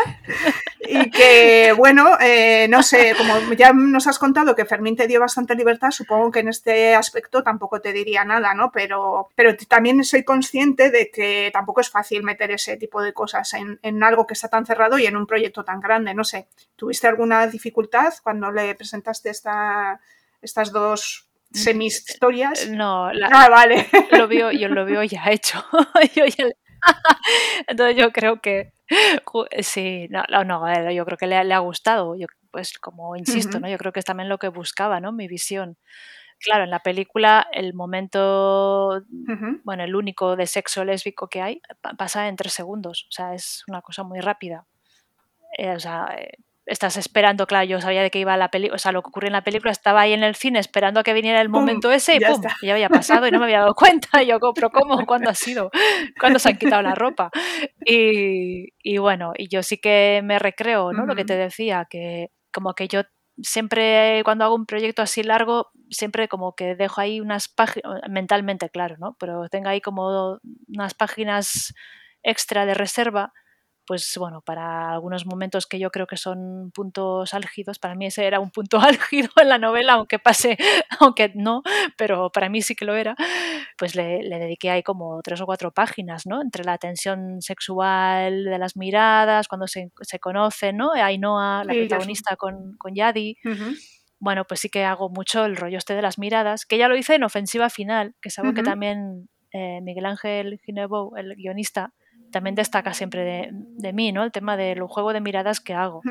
A: y que, bueno, eh, no sé, como ya nos has contado que Fermín te dio bastante libertad, supongo que en este aspecto tampoco te diría nada, ¿no? Pero, pero también soy consciente de que tampoco es fácil meter ese tipo de cosas en, en algo que está tan cerrado y en un proyecto tan grande, no sé. ¿Tuviste alguna dificultad cuando le presentaste esta, estas dos semi historias?
B: No,
A: ah, vale.
B: Lo veo, yo lo veo ya hecho. yo ya Entonces yo creo que sí, no, no, yo creo que le, ha gustado. Yo, pues como insisto, ¿no? Yo creo que es también lo que buscaba, ¿no? Mi visión. Claro, en la película el momento, bueno, el único de sexo lésbico que hay pasa en tres segundos. O sea, es una cosa muy rápida. Eh, o sea, eh, estás esperando, claro, yo sabía de qué iba la película, o sea, lo que ocurre en la película, estaba ahí en el cine esperando a que viniera el momento ese y ya ¡pum! Ya había pasado y no me había dado cuenta. Y yo, pero ¿cómo? ¿Cuándo ha sido? ¿Cuándo se han quitado la ropa? Y, y bueno, y yo sí que me recreo, ¿no? Lo que te decía, que como que yo siempre cuando hago un proyecto así largo, siempre como que dejo ahí unas páginas, mentalmente claro, ¿no? Pero tengo ahí como unas páginas extra de reserva pues bueno, para algunos momentos que yo creo que son puntos álgidos, para mí ese era un punto álgido en la novela, aunque pase, aunque no, pero para mí sí que lo era, pues le, dediqué ahí como tres o cuatro páginas, ¿no? Entre la tensión sexual de las miradas, cuando se, se conocen, ¿no? Ainhoa, la protagonista con, con Yadi. Bueno, pues sí que hago mucho el rollo este de las miradas, que ya lo hice en Ofensiva Final, que es algo que también eh, Miguel Ángel Ginebou, el guionista, también destaca siempre de, mí, ¿no? El tema del juego de miradas que hago.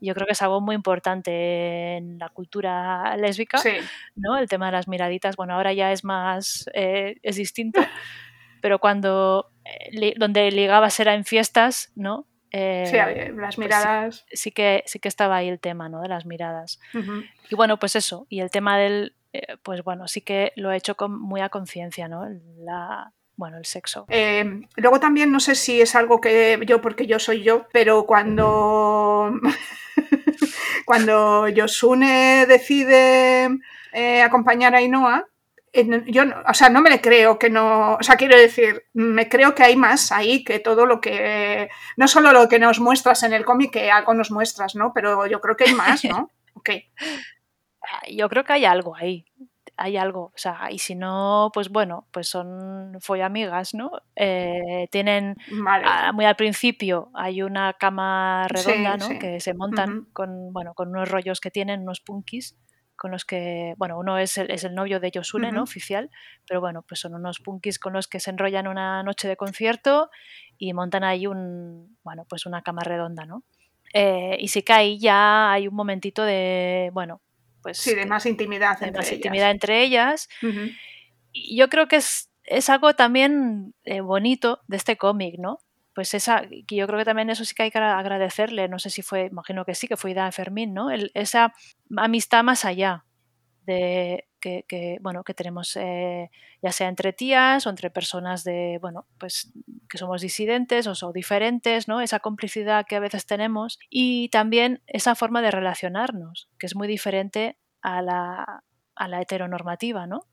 B: Yo creo que es algo muy importante en la cultura lésbica, ¿no? El tema de las miraditas, bueno, ahora ya es más, eh, es distinto, pero cuando, eh, donde ligabas era en fiestas, ¿no?
A: Eh, sí, las pues miradas.
B: sí, que, sí que estaba ahí el tema, ¿no? De las miradas. Y bueno, pues eso, y el tema del, pues bueno, sí que lo he hecho con, muy a conciencia, ¿no? La, bueno, el sexo.
A: Eh, luego también no sé si es algo que yo, porque yo soy yo, pero cuando, cuando Yosune decide eh, acompañar a Ainhoa, yo, o sea, no me creo que no, o sea, quiero decir, me creo que hay más ahí que todo lo que, no solo lo que nos muestras en el cómic, que algo nos muestras, ¿no? Pero yo creo que hay más, ¿no? Ok.
B: Yo creo que hay algo ahí, hay algo, o sea, y si no, pues bueno, pues son amigas, ¿no? Eh, tienen, muy al principio hay una cama redonda, ¿no? Que se montan con, bueno, con unos rollos que tienen, unos punkis, con los que, bueno, uno es el, es el novio de Yosune, ¿no? Oficial, pero bueno, pues son unos punkis con los que se enrollan una noche de concierto y montan ahí un, bueno, pues una cama redonda, ¿no? Eh, y sí que ahí ya hay un momentito de, bueno, pues...
A: Sí, de más intimidad
B: entre más ellas. intimidad entre ellas. Y yo creo que es, es algo también eh, bonito de este cómic, ¿no? Pues esa, que yo creo que también eso sí que hay que agradecerle, no sé si fue, imagino que sí, que fue idea de Fermín, ¿no? esa amistad más allá que, bueno, que tenemos eh, ya sea entre tías o entre personas de, bueno, pues que somos disidentes o, son diferentes, ¿no? Esa complicidad que a veces tenemos y también esa forma de relacionarnos, que es muy diferente a la, a la heteronormativa, ¿no?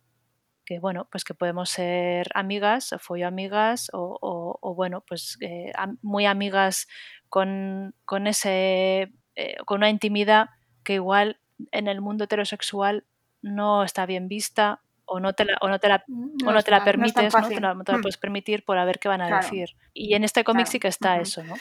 B: que bueno, pues que podemos ser amigas, o amigas, o, o, bueno, pues eh, muy amigas con, con ese eh, con una intimidad que igual en el mundo heterosexual no está bien vista o no te la, o no te la, o no te la permites, no, te, la, mm. puedes permitir por a ver qué van a decir. Y en este cómic sí que está eso, ¿no?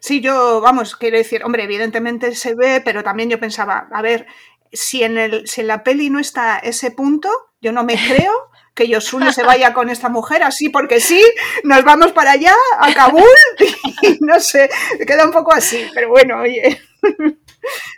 A: Sí, yo, vamos, quiero decir, hombre, evidentemente se ve, pero también yo pensaba, a ver, si en, el, si en la peli no está ese punto, yo no me creo que Yosune se vaya con esta mujer así porque sí, nos vamos para allá, a Kabul, y no sé, queda un poco así, pero bueno, oye.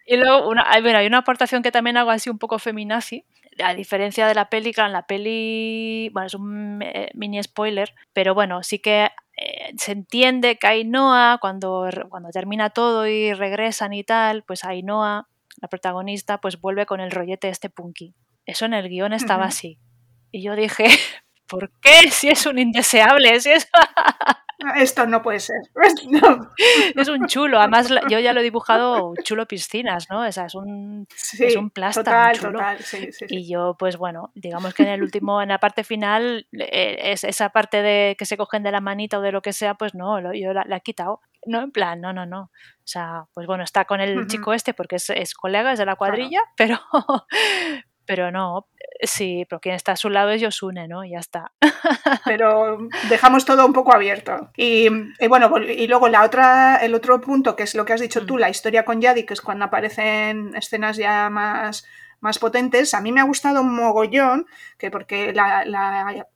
B: Y luego, una, hay, hay una aportación que también hago así un poco feminazi, a diferencia de la peli, claro, en la peli, bueno, es un eh, mini spoiler, pero bueno, sí que eh, se entiende que Ainhoa, cuando, cuando termina todo y regresan y tal, pues Ainhoa, la protagonista, pues vuelve con el rollete este punky. Eso en el guion estaba así. Y yo dije, ¿por qué? Si es un indeseable, si es...
A: Esto no puede ser.
B: Es un chulo. Además, yo ya lo he dibujado chulo piscinas, ¿no? O sea, es un, es un plástico
A: total, Total, sí,
B: y yo, pues bueno, digamos que en el último, en la parte final, eh, es, esa parte de que se cogen de la manita o de lo que sea, pues no, yo la, he quitado. No, en plan, no, no, no. O sea, pues bueno, está con el chico este porque es, es colega, es de la cuadrilla, pero, pero no, sí, pero quien está a su lado es Yosune, ¿no? Y ya está.
A: Pero dejamos todo un poco abierto. Y, bueno, y luego la otra, el otro punto, que es lo que has dicho tú, mm. la historia con Yadi, que es cuando aparecen escenas ya más, más potentes, a mí me ha gustado un mogollón, que porque la,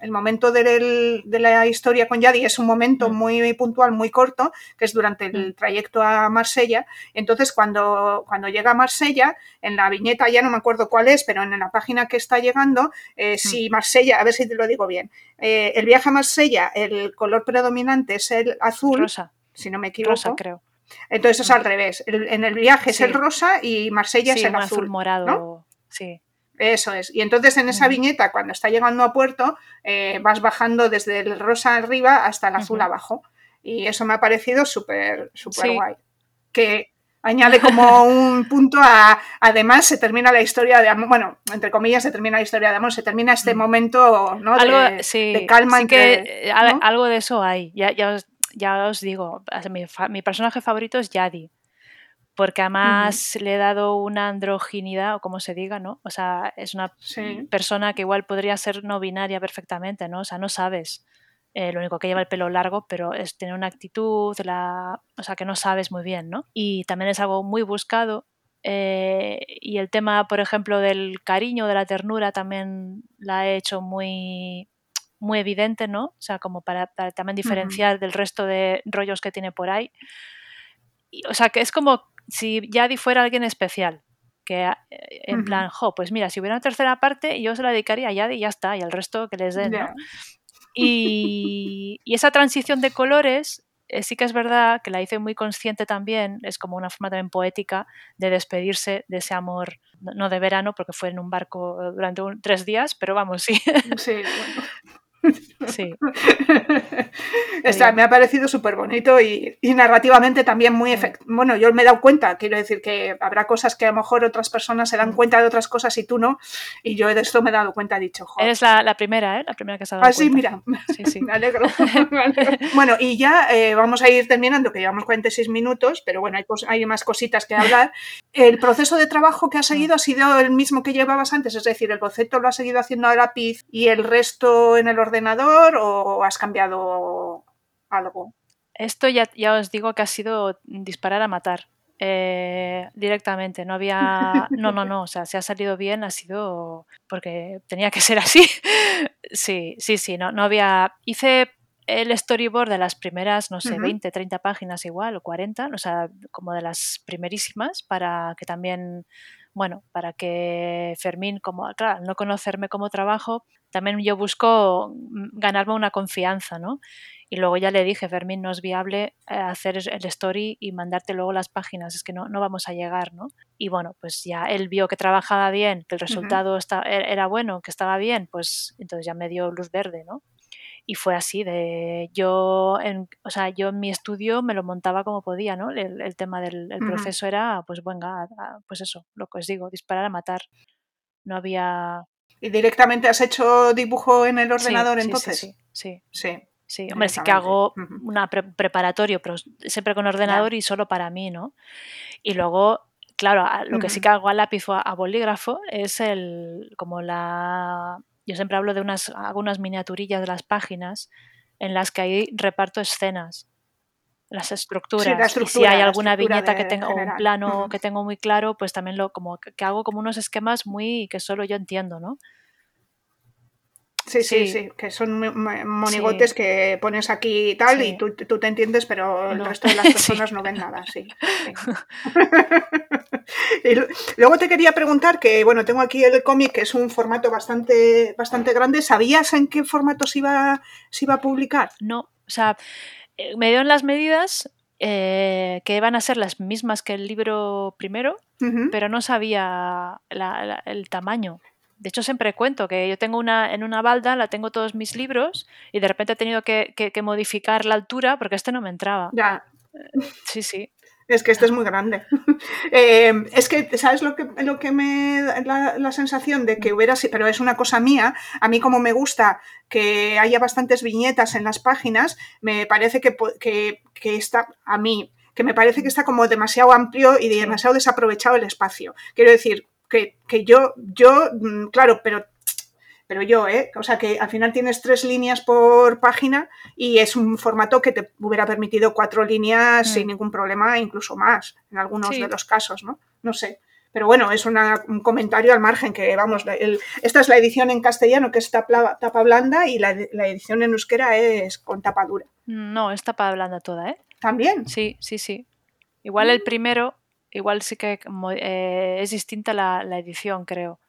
A: el momento de, la historia con Yadi es un momento mm. muy, puntual, muy corto, que es durante el mm. trayecto a Marsella. Entonces, cuando, cuando llega a Marsella, en la viñeta, ya no me acuerdo cuál es, pero en la página que está llegando, eh, mm. si Marsella, a ver si te lo digo bien, eh, el viaje a Marsella, el color predominante es el azul,
B: rosa.
A: si no me equivoco.
B: Rosa, creo.
A: Entonces es al revés. en el viaje es el rosa y Marsella es el azul.
B: morado. Sí.
A: Eso es. Y entonces en esa viñeta, cuando está llegando a puerto, eh, vas bajando desde el rosa arriba hasta el azul abajo. Y eso me ha parecido súper, súper guay. Que añade como un punto a. Además, se termina la historia de amor. Bueno, entre comillas, se termina la historia de amor. Se termina este mm. momento ¿no? de, calma.
B: Sí que algo de eso hay. Ya, ya, os, ya os digo, mi, mi personaje favorito es Yadi porque además le he dado una androginidad, o como se diga, ¿no? O sea, es una persona que igual podría ser no binaria perfectamente, ¿no? O sea, no sabes. Eh, lo único que lleva el pelo largo, pero es tener una actitud, la, o sea, que no sabes muy bien, ¿no? Y también es algo muy buscado. Eh, y el tema, por ejemplo, del cariño, de la ternura, también la he hecho muy, muy evidente, ¿no? O sea, como para, también diferenciar del resto de rollos que tiene por ahí. o sea, que es como si Yadi fuera alguien especial, que eh, en plan, jo, pues mira, si hubiera una tercera parte, yo se la dedicaría a Yadi y ya está, y al resto que les den, ¿no? Y, esa transición de colores eh, sí que es verdad que la hice muy consciente también, es como una forma también poética de despedirse de ese amor, no de verano, porque fue en un barco durante tres días, pero vamos, sí.
A: Sí,
B: Sí.
A: Esta, me ha parecido súper bonito y, narrativamente también muy efectivo. Bueno, yo me he dado cuenta, quiero decir que habrá cosas que a lo mejor otras personas se dan mm. cuenta de otras cosas y tú no. Y yo de esto me he dado cuenta, he dicho, joder.
B: Eres la, primera, ¿eh? La primera que se ha dado
A: ah, sí, mira. Sí, sí. me, alegro. bueno, y ya eh, vamos a ir terminando, que llevamos 46 minutos, pero bueno, hay, hay más cositas que hablar. El proceso de trabajo que has seguido ha sido el mismo que llevabas antes, es decir, el boceto lo has seguido haciendo a lápiz y el resto en el ordenador o has cambiado algo?
B: Esto ya, ya os digo que ha sido disparar a matar. Eh, directamente, no había, no, no, no, o sea, si ha salido bien ha sido porque tenía que ser así. sí, sí, sí, no, no había, hice el storyboard de las primeras, no sé, 20, 30 páginas igual, o 40, o sea, como de las primerísimas, para que también, bueno, para que Fermín, como, claro, no conocerme como trabajo, también yo busco mm, ganarme una confianza, ¿no? Y luego ya le dije, Fermín, no es viable eh, hacer el story y mandarte luego las páginas, es que no, no vamos a llegar, ¿no? Y bueno, pues ya él vio que trabajaba bien, que el resultado e-, era bueno, que estaba bien, pues entonces ya me dio luz verde, ¿no? y fue así de yo en, o sea yo en mi estudio me lo montaba como podía no el, tema del proceso era pues venga pues eso lo que os digo disparar a matar no había
A: y directamente has hecho dibujo en el ordenador entonces
B: sí sí. Sí, sí. hombre sí que hago una preparatorio pero siempre con ordenador y solo para mí no y luego claro lo que sí que hago a lápiz o a bolígrafo es el como la yo siempre hablo de unas, algunas miniaturillas de las páginas en las que ahí reparto escenas, las estructuras. y si hay alguna viñeta que tengo, o un plano que tengo muy claro, pues también lo como que hago como unos esquemas muy que solo yo entiendo, ¿no?
A: Sí, sí, sí, que son monigotes que pones aquí y tal, y tú, te entiendes, pero el resto de las personas no ven nada, sí. y luego te quería preguntar que, bueno, tengo aquí el cómic, que es un formato bastante, bastante grande. ¿Sabías en qué formato se iba, se iba a publicar?
B: No, o sea, me dieron las medidas eh, que iban a ser las mismas que el libro primero, pero no sabía el tamaño. De hecho, siempre cuento que yo tengo una, en una balda, la tengo todos mis libros y de repente he tenido que, modificar la altura porque este no me entraba.
A: Ya.
B: Sí, sí.
A: Es que este es muy grande. Eh, es que, ¿sabes lo que, lo que me da la, sensación de que hubiera sido, pero es una cosa mía, a mí como me gusta que haya bastantes viñetas en las páginas, me parece que, que, está, a mí, que me parece que está como demasiado amplio y demasiado desaprovechado el espacio. Quiero decir, que, yo, yo, mm, claro, pero pero yo, ¿eh? O sea que al final tienes tres líneas por página y es un formato que te hubiera permitido cuatro líneas sin mm. ningún problema, incluso más, en algunos de los casos, ¿no? No sé. Pero bueno, es un comentario al margen que, vamos, esta es la edición en castellano que es tapa, tapa blanda y la, edición en euskera es con tapa dura.
B: No, es tapa blanda toda, ¿eh?
A: ¿También?
B: Sí, sí, sí. Igual el mm. primero igual sí que eh, es distinta la, edición, creo.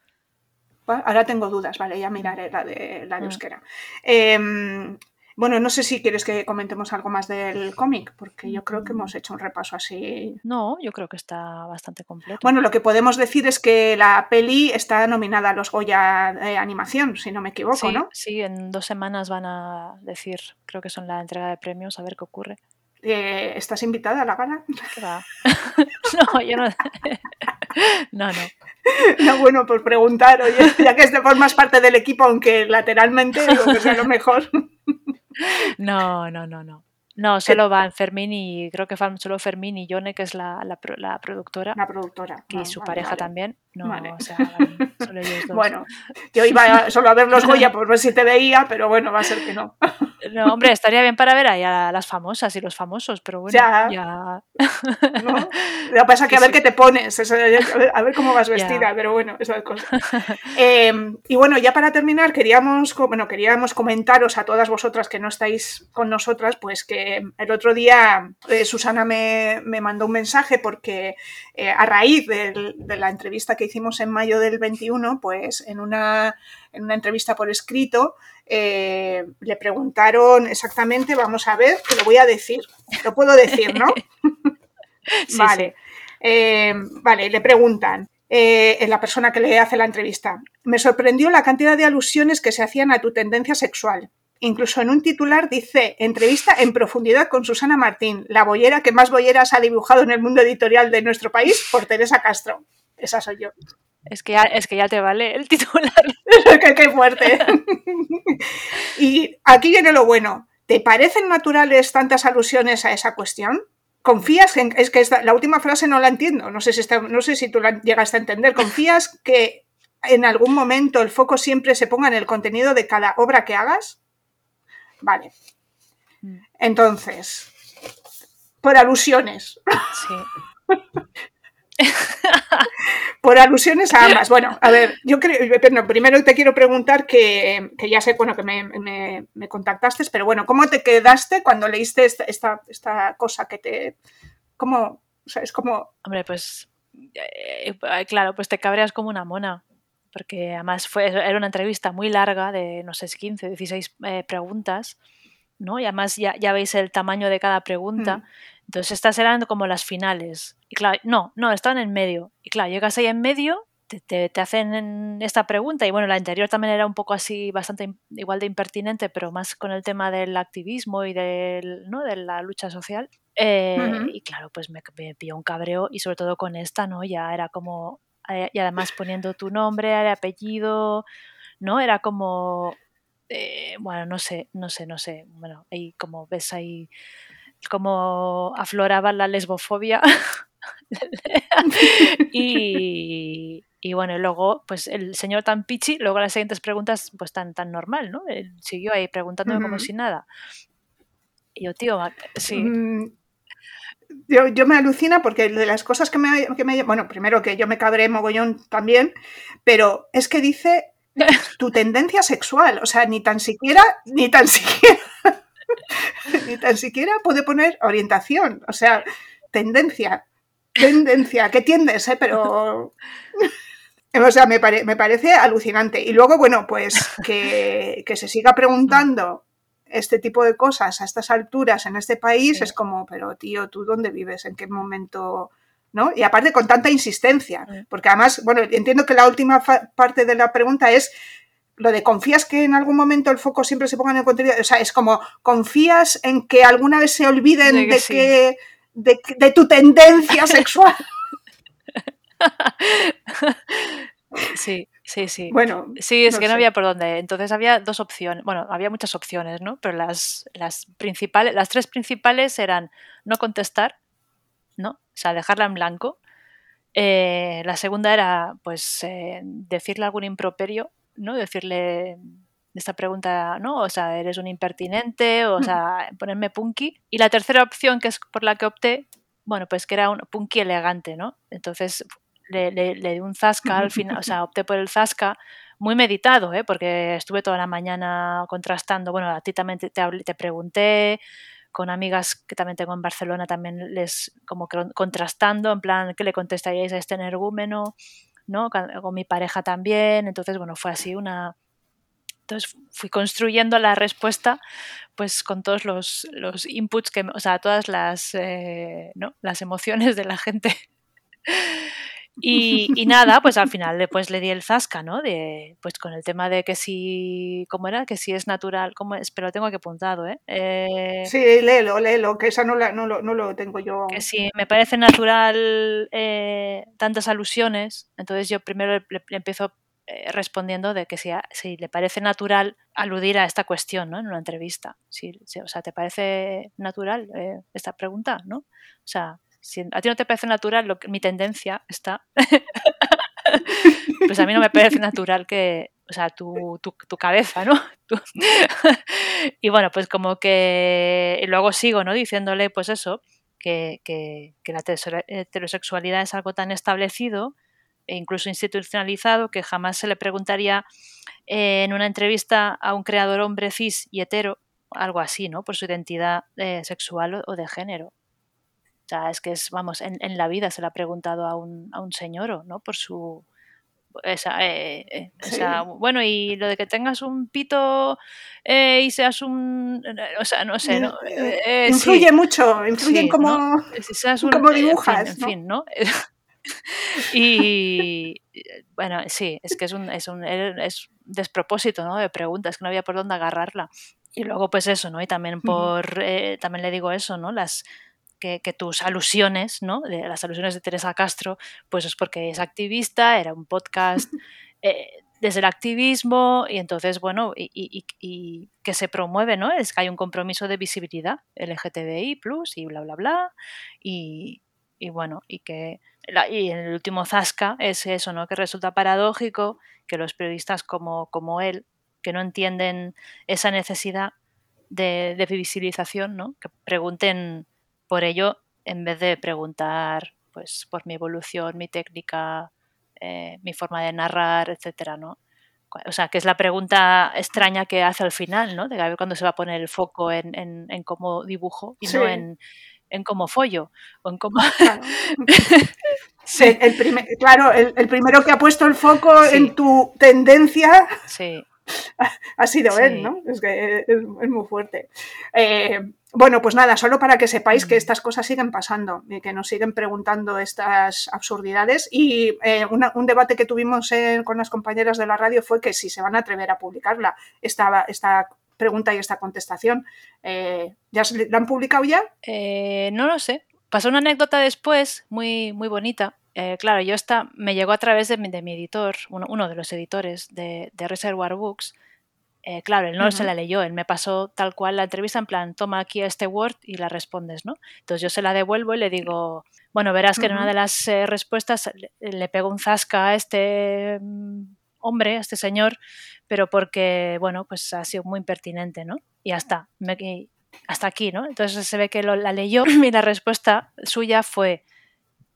A: Ahora tengo dudas, vale, ya miraré la de la mm. euskera. Em, bueno, no sé si quieres que comentemos algo más del cómic, porque yo creo que hemos hecho un repaso así.
B: No, yo creo que está bastante completo.
A: Bueno, lo que podemos decir es que la peli está nominada a los Goya de animación, si no me equivoco, ¿no?
B: Sí, en dos semanas van a decir, creo que son la entrega de premios, a ver qué ocurre.
A: Eh, ¿Estás invitada a la gala?
B: no, yo no. no, no.
A: No, bueno, por preguntar, oye, ya que este formas parte del equipo, aunque lateralmente, digo que sea lo mejor.
B: No, no, no, no. No, solo van Fermín y creo que van solo Fermín y Yone, que es la, la, productora.
A: La productora.
B: Y su pareja también. No, o sea, solo ellos dos.
A: Bueno, yo iba solo a ver los Goya por ver si te veía, pero bueno, va a ser que no.
B: No, hombre, estaría bien para ver ahí a las famosas y los famosos, pero bueno, ya.
A: ya... ¿No? Lo que pasa es que a ver qué te pones, a, ver, cómo vas vestida, pero bueno, esas cosas. Eh, y bueno, ya para terminar, queríamos, bueno, queríamos comentaros a todas vosotras que no estáis con nosotras, pues que el otro día eh, Susana me, mandó un mensaje porque eh, a raíz de, de la entrevista que hicimos en mayo del 21, pues en una, en una entrevista por escrito, eh, le preguntaron exactamente, vamos a ver, que lo voy a decir, lo puedo decir, ¿no? vale. Eh, vale, le preguntan, eh, la persona que le hace la entrevista, me sorprendió la cantidad de alusiones que se hacían a tu tendencia sexual. incluso en un titular dice entrevista en profundidad con Susana Martín, la boyera que más boyeras ha dibujado en el mundo editorial de nuestro país por Teresa Castro. Esa soy yo.
B: Es que ya, es que ya te vale el titular.
A: qué, qué fuerte. y aquí viene lo bueno. ¿Te parecen naturales tantas alusiones a esa cuestión? ¿Confías en.? Es que esta, la última frase no la entiendo. No sé, si está, no sé si tú la llegaste a entender. ¿Confías que en algún momento el foco siempre se ponga en el contenido de cada obra que hagas? Vale. Entonces, por alusiones. Sí. por alusiones a ambas. Bueno, a ver, yo creo, pero primero te quiero preguntar que, que ya sé, bueno, que me, me, me, contactaste, pero bueno, ¿cómo te quedaste cuando leíste esta, esta, esta cosa que te... ¿Cómo? O sea, es como...
B: Hombre, pues, eh, claro, pues te cabreas como una mona porque además fue, era una entrevista muy larga de, no sé, 15, 16 eh, preguntas, ¿no? Y además ya, ya, veis el tamaño de cada pregunta. Mm. Entonces estas eran como las finales. Y claro, no, no, estaban en medio. Y claro, llegas ahí en medio, te, te, te hacen esta pregunta y bueno, la anterior también era un poco así, bastante igual de impertinente, pero más con el tema del activismo y del, ¿no? de la lucha social. Eh, uh -huh. Y claro, pues me, me pilló un cabreo y sobre todo con esta, ¿no? Ya era como, eh, y además poniendo tu nombre, el apellido, ¿no? Era como, eh, bueno, no sé, no sé, no sé, bueno, ahí como ves ahí como afloraba la lesbofobia y, y, bueno, luego, pues el señor tan pichi, luego las siguientes preguntas, pues tan, tan normal, ¿no? Él siguió ahí preguntándome uh -huh. como si nada. Y yo, tío, sí.
A: Mm, yo, yo, me alucina porque de las cosas que me, que me, Bueno, primero que yo me cabré mogollón también, pero es que dice tu tendencia sexual, o sea, ni tan siquiera, ni tan siquiera, ni tan siquiera puede poner orientación, o sea, tendencia, tendencia, que tiendes, ¿eh? Pero... O sea, me, pare, me, parece alucinante. Y luego, bueno, pues que, que se siga preguntando este tipo de cosas a estas alturas en este país sí. es como, pero tío, ¿tú dónde vives? ¿En qué momento? ¿No? Y aparte con tanta insistencia, porque además, bueno, entiendo que la última parte de la pregunta es lo de confías que en algún momento el foco siempre se ponga en el contenido, o sea, es como confías en que alguna vez se olviden de, que, de sí. que de, de, tu tendencia sexual.
B: Sí, sí, sí.
A: Bueno,
B: sí, es no que sé. no había por dónde. Entonces había dos opciones, bueno, había muchas opciones, ¿no? Pero las, las principales, las tres principales eran no contestar, ¿no? O sea, dejarla en blanco. Eh, la segunda era, pues, eh, decirle algún improperio, ¿no? Decirle esta pregunta, ¿no? O sea, eres un impertinente, o sea, ponerme punky. Y la tercera opción, que es por la que opté, bueno, pues que era un punky elegante, ¿no? Entonces le, le, le di un zasca al final, o sea, opté por el zasca muy meditado, ¿eh? porque estuve toda la mañana contrastando, bueno, a ti también te, te, te pregunté, con amigas que también tengo en Barcelona también les como que contrastando, en plan, ¿qué le contestaríais a este energúmeno? ¿No? Con mi pareja también, entonces, bueno, fue así una... Entonces fui construyendo la respuesta pues con todos los, los inputs, que, o sea, todas las, eh, ¿no? las emociones de la gente. Y, y, nada, pues al final después le di el zasca, ¿no? De, pues con el tema de que si, ¿cómo era? Que si es natural, ¿cómo es? Pero lo tengo aquí apuntado, ¿eh? eh
A: sí, léelo, léelo, que esa no, la, no, lo, no lo tengo yo.
B: Que si me parece natural eh, tantas alusiones, entonces yo primero le, le empiezo eh, respondiendo de que si, si, le parece natural aludir a esta cuestión, ¿no? En una entrevista. Si, si o sea, ¿te parece natural eh, esta pregunta, no? O sea, a ti no te parece natural, lo que, mi tendencia está, pues a mí no me parece natural que, o sea, tu, tu, tu cabeza, ¿no? y bueno, pues como que luego sigo, ¿no? Diciéndole, pues eso, que, que, que la heterosexualidad es algo tan establecido e incluso institucionalizado que jamás se le preguntaría eh, en una entrevista a un creador hombre cis y hetero, algo así, ¿no? Por su identidad eh, sexual o de género. O sea, es que es, vamos, en, en, la vida se le ha preguntado a un, a un señor, ¿no? Por su... Esa, eh, eh, sí. bueno, y lo de que tengas un pito eh, y seas un... O sea, no sé, ¿no?
A: Eh, influye sí. mucho, influye sí, en cómo, ¿no?
B: si
A: un, cómo dibujas,
B: En fin, ¿no? En fin, ¿no? y bueno, sí, es que es un, es un es despropósito, ¿no? De preguntas, que no había por dónde agarrarla. Y luego, pues eso, ¿no? Y también por, eh, también le digo eso, ¿no? Las, que, tus alusiones, ¿no? De, las alusiones de Teresa Castro, pues es porque es activista, era un podcast eh, desde el activismo y entonces, bueno, y, que se promueve, ¿no? Es que hay un compromiso de visibilidad LGTBI, y bla, bla, bla, y, bueno, y que y en el último zasca es eso, ¿no? Que resulta paradójico que los periodistas como, como él que no entienden esa necesidad de, visibilización, ¿no? que pregunten por ello en vez de preguntar pues, por mi evolución, mi técnica, eh, mi forma de narrar, etcétera, ¿no? O sea, que es la pregunta extraña que hace al final, ¿no? De a ver cuándo se va a poner el foco en, cómo dibujo y no en, cómo follo o en cómo...
A: Claro, el, claro el, primero que ha puesto el foco en tu tendencia
B: sí.
A: ha sido él, ¿no? Es que es, muy fuerte. Eh, bueno, pues nada, solo para que sepáis que estas cosas siguen pasando y que nos siguen preguntando estas absurdidades. Y eh, un debate que tuvimos con las compañeras de la radio fue que si se van a atrever a publicarla, esta, esta pregunta y esta contestación. Eh, ¿Ya la han publicado ya?
B: no lo sé. Pasó una anécdota después, muy, muy bonita, eh, claro, yo esta me llegó a través de mi, editor, uno, de los editores de, Reservoir Books. Eh, claro, él no se la leyó, él me pasó tal cual la entrevista en plan, toma aquí este Word y la respondes, ¿no? Entonces yo se la devuelvo y le digo, bueno, verás que en una de las eh, respuestas le, pego un zasca a este mm, hombre, a este señor, pero porque, bueno, pues ha sido muy impertinente, ¿no? Y hasta, hasta aquí, ¿no? Entonces se ve que la leyó y la respuesta suya fue,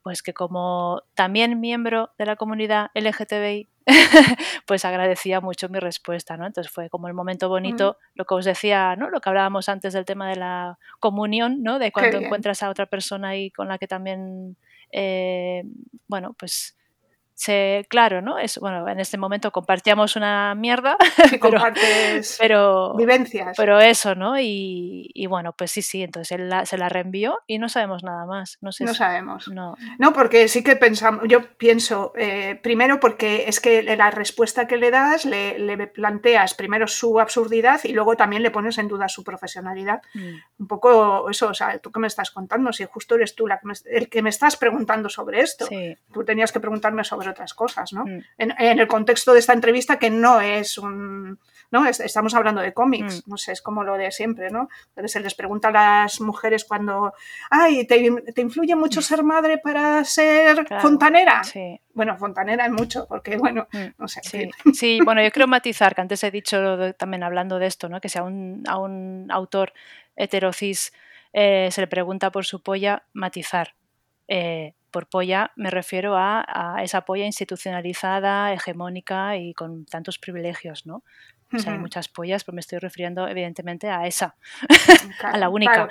B: pues que como también miembro de la comunidad LGTBI, pues agradecía mucho mi respuesta, ¿no? Entonces fue como el momento bonito, lo que os decía, ¿no? Lo que hablábamos antes del tema de la comunión, ¿no? De cuando encuentras a otra persona y con la que también, eh, bueno, pues claro, ¿no? Es, bueno, en este momento compartíamos una mierda,
A: pero, vivencias.
B: Pero eso, ¿no? Y, bueno, pues sí, sí, entonces él se la reenvió y no sabemos nada más. No, sé
A: no sabemos. No. no, porque sí que pensamos, yo pienso, eh, primero porque es que la respuesta que le das, le, planteas primero su absurdidad y luego también le pones en duda su profesionalidad. Mm. Un poco eso, o sea, tú qué me estás contando, si justo eres tú la el que me estás preguntando sobre esto. Tú tenías que preguntarme sobre otras cosas, ¿no? Mm. En, el contexto de esta entrevista que no es un... ¿no? Estamos hablando de cómics, mm. no sé, es como lo de siempre, ¿no? Entonces se les pregunta a las mujeres cuando, ay, ¿te, influye mucho ser madre para ser fontanera?
B: Sí.
A: Bueno, fontanera es mucho, porque bueno, mm. no sé.
B: Sí. bueno, yo creo matizar, que antes he dicho también hablando de esto, ¿no? Que si a un, a un autor heterocis eh, se le pregunta por su polla, matizar. Eh, por polla me refiero a, esa polla institucionalizada, hegemónica y con tantos privilegios, ¿no? O sea, hay muchas pollas, pero me estoy refiriendo evidentemente a esa, a la única.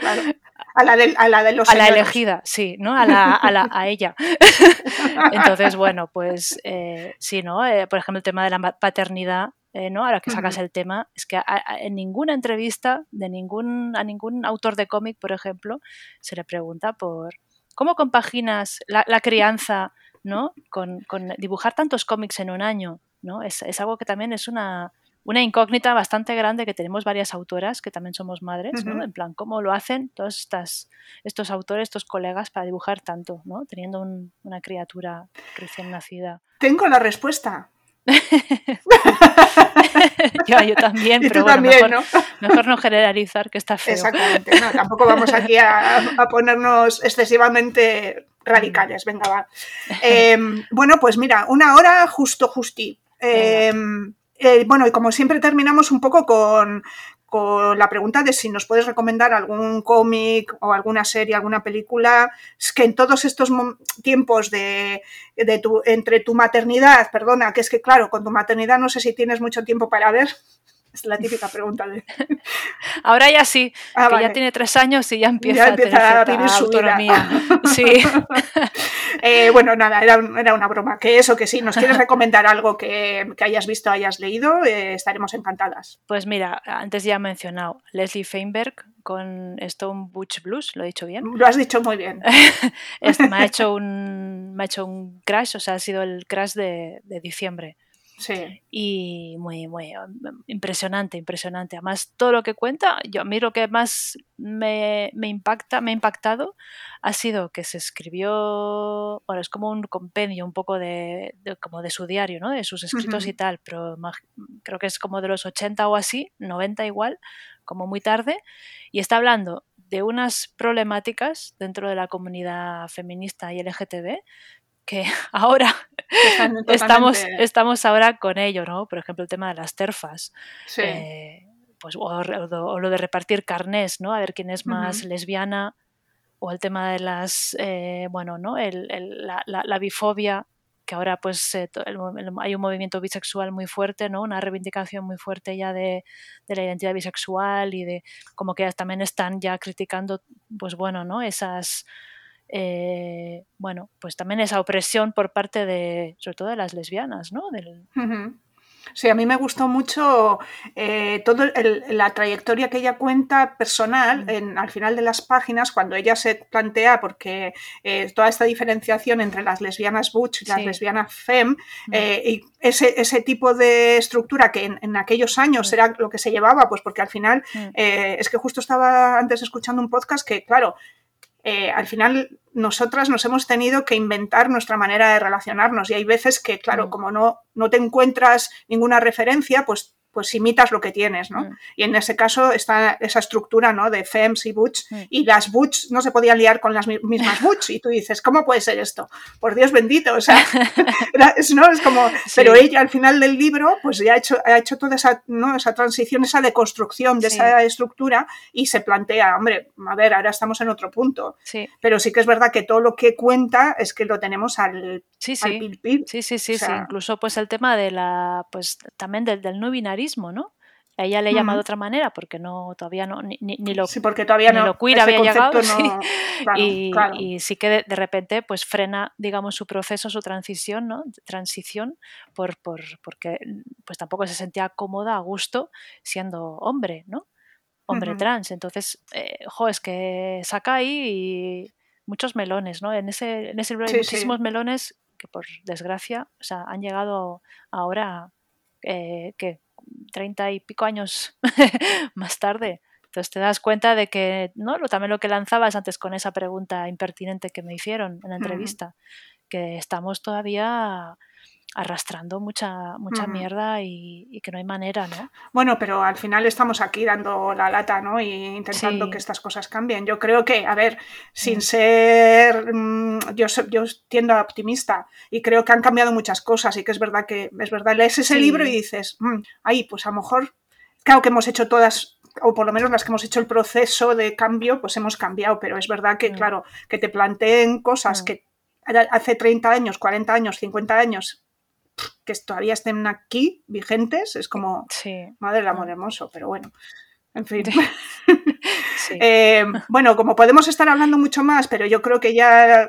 A: A, la de, a la de los
B: A la elegida, sí, ¿no? A, la, a, la, a ella. Entonces, bueno, pues eh, sí, ¿no? Eh, por ejemplo, el tema de la paternidad, eh, ¿no? Ahora que sacas el tema, es que en ninguna entrevista de ningún, a ningún autor de cómic, por ejemplo, se le pregunta por, ¿Cómo compaginas la, crianza ¿no? Con, dibujar tantos cómics en un año? ¿no? Es, algo que también es una, una, incógnita bastante grande que tenemos varias autoras que también somos madres, ¿no? En plan, ¿cómo lo hacen todos estas, estos autores, estos colegas para dibujar tanto, ¿no? Teniendo una criatura recién nacida.
A: Tengo la respuesta.
B: yo, también, pero bueno, mejor, ¿no? mejor, ¿no? generalizar que está feo.
A: Exactamente, tampoco vamos aquí a, ponernos excesivamente radicales. Venga, va. Em, bueno, pues mira, una hora justo, justi. Em, eh, bueno, y como siempre terminamos un poco con, con la pregunta de si nos puedes recomendar algún cómic o alguna serie, alguna película, es que en todos estos tiempos de, tu, entre tu maternidad, perdona, que es que claro, con tu maternidad no sé si tienes mucho tiempo para ver, es la típica pregunta de...
B: Ahora ya sí, ah, que ya tiene tres años y ya empieza, a, tener vivir su autonomía. Sí.
A: Eh, bueno, nada, era, una broma. Que eso, que sí, nos quieres recomendar algo que, hayas visto, hayas leído, eh, estaremos encantadas.
B: Pues mira, antes ya he mencionado Leslie Feinberg con Stone Butch Blues, ¿lo he dicho bien?
A: Lo has dicho muy bien.
B: me, ha hecho un, me ha hecho un crash, o sea, ha sido el crash de, de diciembre.
A: Sí.
B: Y muy, muy um, impresionante, impresionante. Además, todo lo que cuenta, yo a mí lo que más me, impacta, me ha impactado ha sido que se escribió, bueno, es como un compendio un poco de, como de su diario, ¿no? De sus escritos y tal, pero creo que es como de los 80 o así, 90 igual, como muy tarde, y está hablando de unas problemáticas dentro de la comunidad feminista y LGTB que ahora estamos, estamos ahora con ello, ¿no? Por ejemplo, el tema de las terfas. Eh, pues, o, lo de repartir carnés, ¿no? A ver quién es más lesbiana. O el tema de las, eh, bueno, ¿no? la, bifobia, que ahora pues hay un movimiento bisexual muy fuerte, ¿no? Una reivindicación muy fuerte ya de, de, la identidad bisexual y de como que también están ya criticando, pues bueno, ¿no? Esas eh, bueno, pues también esa opresión por parte de, sobre todo de las lesbianas, ¿no? Del...
A: Sí, a mí me gustó mucho eh, toda la trayectoria que ella cuenta personal mm. en, al final de las páginas, cuando ella se plantea, porque eh, toda esta diferenciación entre las lesbianas butch y las lesbianas femme, mm. y ese, ese, tipo de estructura que en, aquellos años mm. era lo que se llevaba, pues porque al final, es que justo estaba antes escuchando un podcast que, claro, eh, al final nosotras nos hemos tenido que inventar nuestra manera de relacionarnos y hay veces que, claro, mm. como no, no te encuentras ninguna referencia, pues pues imitas lo que tienes, ¿no? Mm. Y en ese caso está esa estructura, ¿no? De FEMS y Butch, mm. y las Butch no se podían liar con las mismas Butch, y tú dices, ¿cómo puede ser esto? Por Dios bendito, o sea, es, ¿no? es como, pero ella al final del libro, pues ya ha hecho, ha hecho toda esa, ¿no? esa transición, esa deconstrucción de esa estructura, y se plantea, hombre, a ver, ahora estamos en otro punto, pero sí que es verdad que todo lo que cuenta es que lo tenemos al,
B: sí, sí. Sí, sí, sí, sí, incluso pues el tema de la, pues también del, del no ¿no? A ella le llama de otra manera porque no todavía no ni, lo
A: sí, porque todavía no,
B: lo queer había llegado y, sí que de, repente pues frena digamos su proceso su transición no transición por, por, porque pues tampoco se sentía cómoda a gusto siendo hombre no hombre trans. Entonces eh, es que saca ahí muchos melones no en ese en ese libro hay muchísimos melones que por desgracia o sea han llegado ahora eh, que treinta y pico años más tarde. Entonces te das cuenta de que, ¿no? También lo que lanzabas antes con esa pregunta impertinente que me hicieron en la entrevista, que estamos todavía arrastrando mucha, mucha mierda y, que no hay manera, ¿no?
A: Bueno, pero al final estamos aquí dando la lata, ¿no? Y intentando que estas cosas cambien. Yo creo que, a ver, sin mm. ser, mm, yo, yo tiendo a optimista y creo que han cambiado muchas cosas y que es verdad que, es verdad, lees ese libro y dices, mm, ahí, pues a lo mejor, claro que hemos hecho todas o por lo menos las que hemos hecho el proceso de cambio, pues hemos cambiado, pero es verdad que, claro, que te planteen cosas que hace 30 años, 40 años, 50 años que todavía estén aquí vigentes, es como, madre del amor mm. hermoso, pero bueno. En fin. Eh, bueno, como podemos estar hablando mucho más, pero yo creo que ya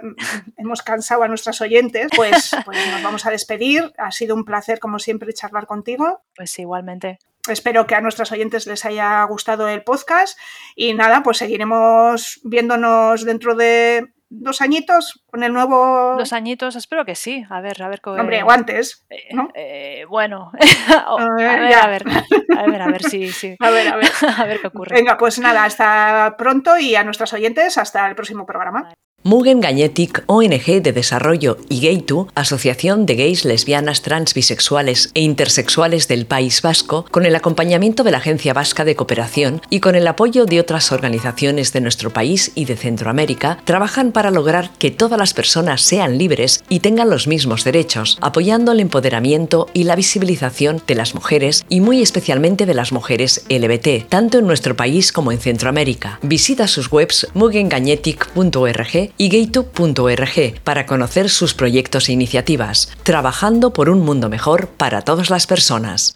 A: hemos cansado a nuestras oyentes, pues, pues, nos vamos a despedir. Ha sido un placer, como siempre, charlar contigo.
B: Pues igualmente.
A: Espero que a nuestros oyentes les haya gustado el podcast y nada, pues seguiremos viéndonos dentro de dos añitos con el nuevo.
B: Dos añitos, espero que sí. A ver, a ver
A: cómo. Hombre, guantes. ¿no?
B: Eh, eh, bueno, a, ver, a, ver, a, ver, a ver, a ver, sí, sí.
A: A ver, a ver.
B: a ver qué ocurre.
A: Venga, pues nada, hasta pronto y a nuestros oyentes, hasta el próximo programa.
C: Mugen Gañetic, ONG de Desarrollo y Gaytu, Asociación de Gays, Lesbianas, Trans, Bisexuales e Intersexuales del País Vasco, con el acompañamiento de la Agencia Vasca de Cooperación y con el apoyo de otras organizaciones de nuestro país y de Centroamérica, trabajan para lograr que todas las personas sean libres y tengan los mismos derechos, apoyando el empoderamiento y la visibilización de las mujeres y muy especialmente de las mujeres LBT, tanto en nuestro país como en Centroamérica. Visita sus webs mugengañetic.org y gaytube.org para conocer sus proyectos e iniciativas, trabajando por un mundo mejor para todas las personas.